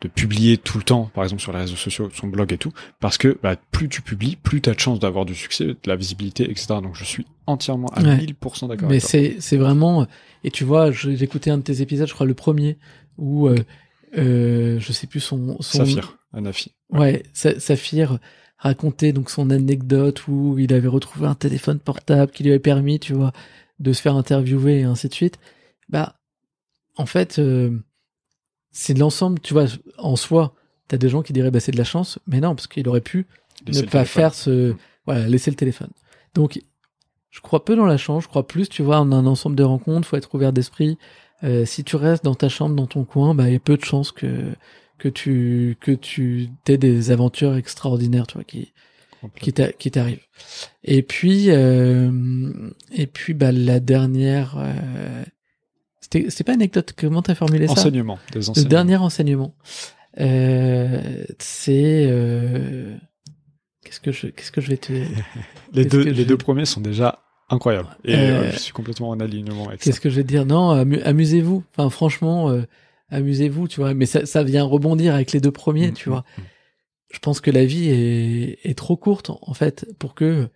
Speaker 1: de publier tout le temps, par exemple sur les réseaux sociaux, son blog et tout, parce que bah, plus tu publies, plus t'as de chances d'avoir du succès, de la visibilité, etc. Donc je suis entièrement à 1000% d'accord.
Speaker 2: Mais c'est c'est vraiment et tu vois, j'ai écouté un de tes épisodes, je crois le premier où euh, euh, je sais plus son son
Speaker 1: Saphir, Anafi.
Speaker 2: Ouais, ouais Saphir racontait donc son anecdote où il avait retrouvé un téléphone portable qui lui avait permis, tu vois, de se faire interviewer et ainsi de suite. Bah en fait, euh, c'est de l'ensemble, tu vois, en soi, t'as des gens qui diraient, bah, c'est de la chance, mais non, parce qu'il aurait pu ne pas faire ce, voilà, laisser le téléphone. Donc, je crois peu dans la chance, je crois plus, tu vois, en un ensemble de rencontres, faut être ouvert d'esprit. Euh, si tu restes dans ta chambre, dans ton coin, bah, il y a peu de chances que, que tu que tu aies des aventures extraordinaires, tu vois, qui qui t'arrivent. Et puis euh, et puis bah la dernière euh, c'était c'est pas anecdote comment t'as formulé
Speaker 1: ça? Enseignement
Speaker 2: des enseignements. le dernier enseignement. Euh, c'est euh, qu'est-ce que je qu'est-ce que je vais te (laughs)
Speaker 1: les deux les deux premiers sont déjà incroyables. Et euh, je suis complètement en alignement avec
Speaker 2: qu'est-ce que je vais te dire? Non amusez-vous. Enfin franchement amusez-vous tu vois. Mais ça, ça vient rebondir avec les deux premiers mm, tu mm, vois. mm. je pense que la vie est, est trop courte en fait pour que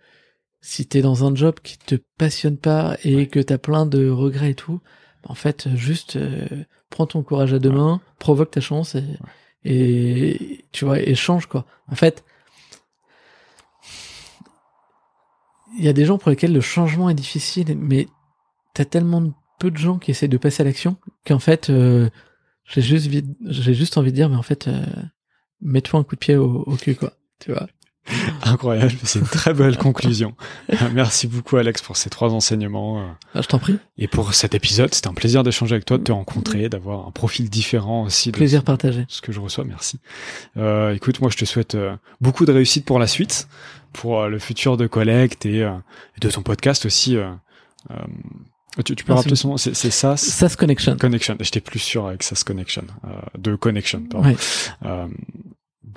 Speaker 2: si t'es dans un job qui te passionne pas et que t'as plein de regrets et tout en fait juste prends ton courage à deux mains provoque ta chance et et tu vois échange quoi. En fait il y a des gens pour lesquels le changement est difficile mais t'as tellement peu de gens qui essaient de passer à l'action qu'en fait euh, j'ai juste j'ai juste envie de dire mais en fait euh, mets-toi un coup de pied au, au cul quoi tu vois (laughs)
Speaker 1: Incroyable, c'est une très belle conclusion. (laughs) Merci beaucoup Alex pour ces trois enseignements.
Speaker 2: Ah, je t'en prie.
Speaker 1: Et pour cet épisode, c'était un plaisir d'échanger avec toi, de te rencontrer, d'avoir un profil différent aussi. De
Speaker 2: plaisir partagé.
Speaker 1: Ce que je reçois, merci. Euh, écoute, moi je te souhaite euh, beaucoup de réussite pour la suite, pour euh, le futur de Collect et, euh, de ton podcast aussi. Tu, tu, peux rappeler son nom? C'est SAS?
Speaker 2: SAS Connection.
Speaker 1: Connection. J'étais plus sûr avec SAS Connection. de Connection, pardon. Ouais.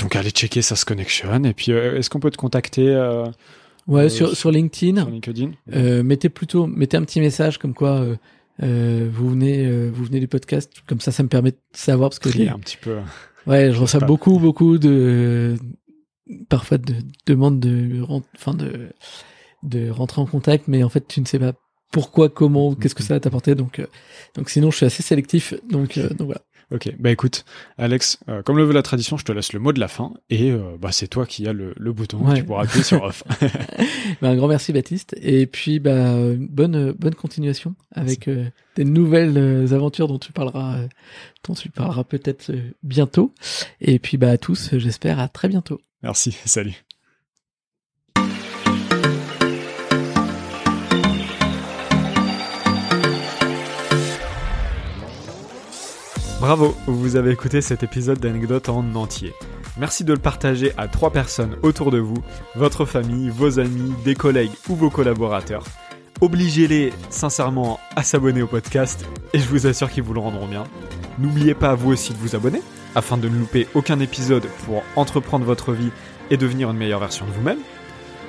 Speaker 1: Donc allez checker SAS Connection. Et puis euh, est-ce qu'on peut te contacter euh,
Speaker 2: Ouais, euh, sur, sur LinkedIn.
Speaker 1: Sur LinkedIn.
Speaker 2: mettez plutôt mettez un petit message comme quoi vous venez vous venez du podcast. Comme ça, ça me permet de savoir parce que
Speaker 1: les... un petit peu.
Speaker 2: Ouais, je reçois beaucoup beaucoup de parfois de demandes de enfin de de rentrer en contact, mais en fait tu ne sais pas pourquoi, comment, qu'est-ce que ça va t'apporter. Donc, donc sinon, je suis assez sélectif. Donc, donc voilà.
Speaker 1: Ok, bah écoute, Alex, euh, comme le veut la tradition, je te laisse le mot de la fin et euh, bah c'est toi qui as le, le bouton, tu pourras appuyer sur off. (laughs)
Speaker 2: bah, un grand merci Baptiste et puis bah bonne bonne continuation avec euh, des nouvelles aventures dont tu parleras, dont tu parleras peut-être bientôt et puis bah à tous, j'espère à très bientôt.
Speaker 1: Merci, salut. Bravo, vous avez écouté cet épisode d'anecdote en entier. Merci de le partager à trois personnes autour de vous, votre famille, vos amis, des collègues ou vos collaborateurs. Obligez-les sincèrement à s'abonner au podcast et je vous assure qu'ils vous le rendront bien. N'oubliez pas vous aussi de vous abonner afin de ne louper aucun épisode pour entreprendre votre vie et devenir une meilleure version de vous-même.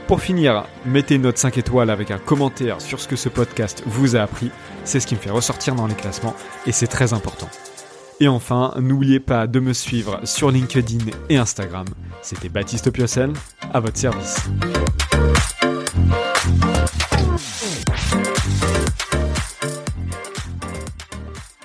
Speaker 1: Pour finir, mettez une note 5 étoiles avec un commentaire sur ce que ce podcast vous a appris. C'est ce qui me fait ressortir dans les classements et c'est très important. Et enfin, n'oubliez pas de me suivre sur LinkedIn et Instagram. C'était Baptiste Piocel, à votre service.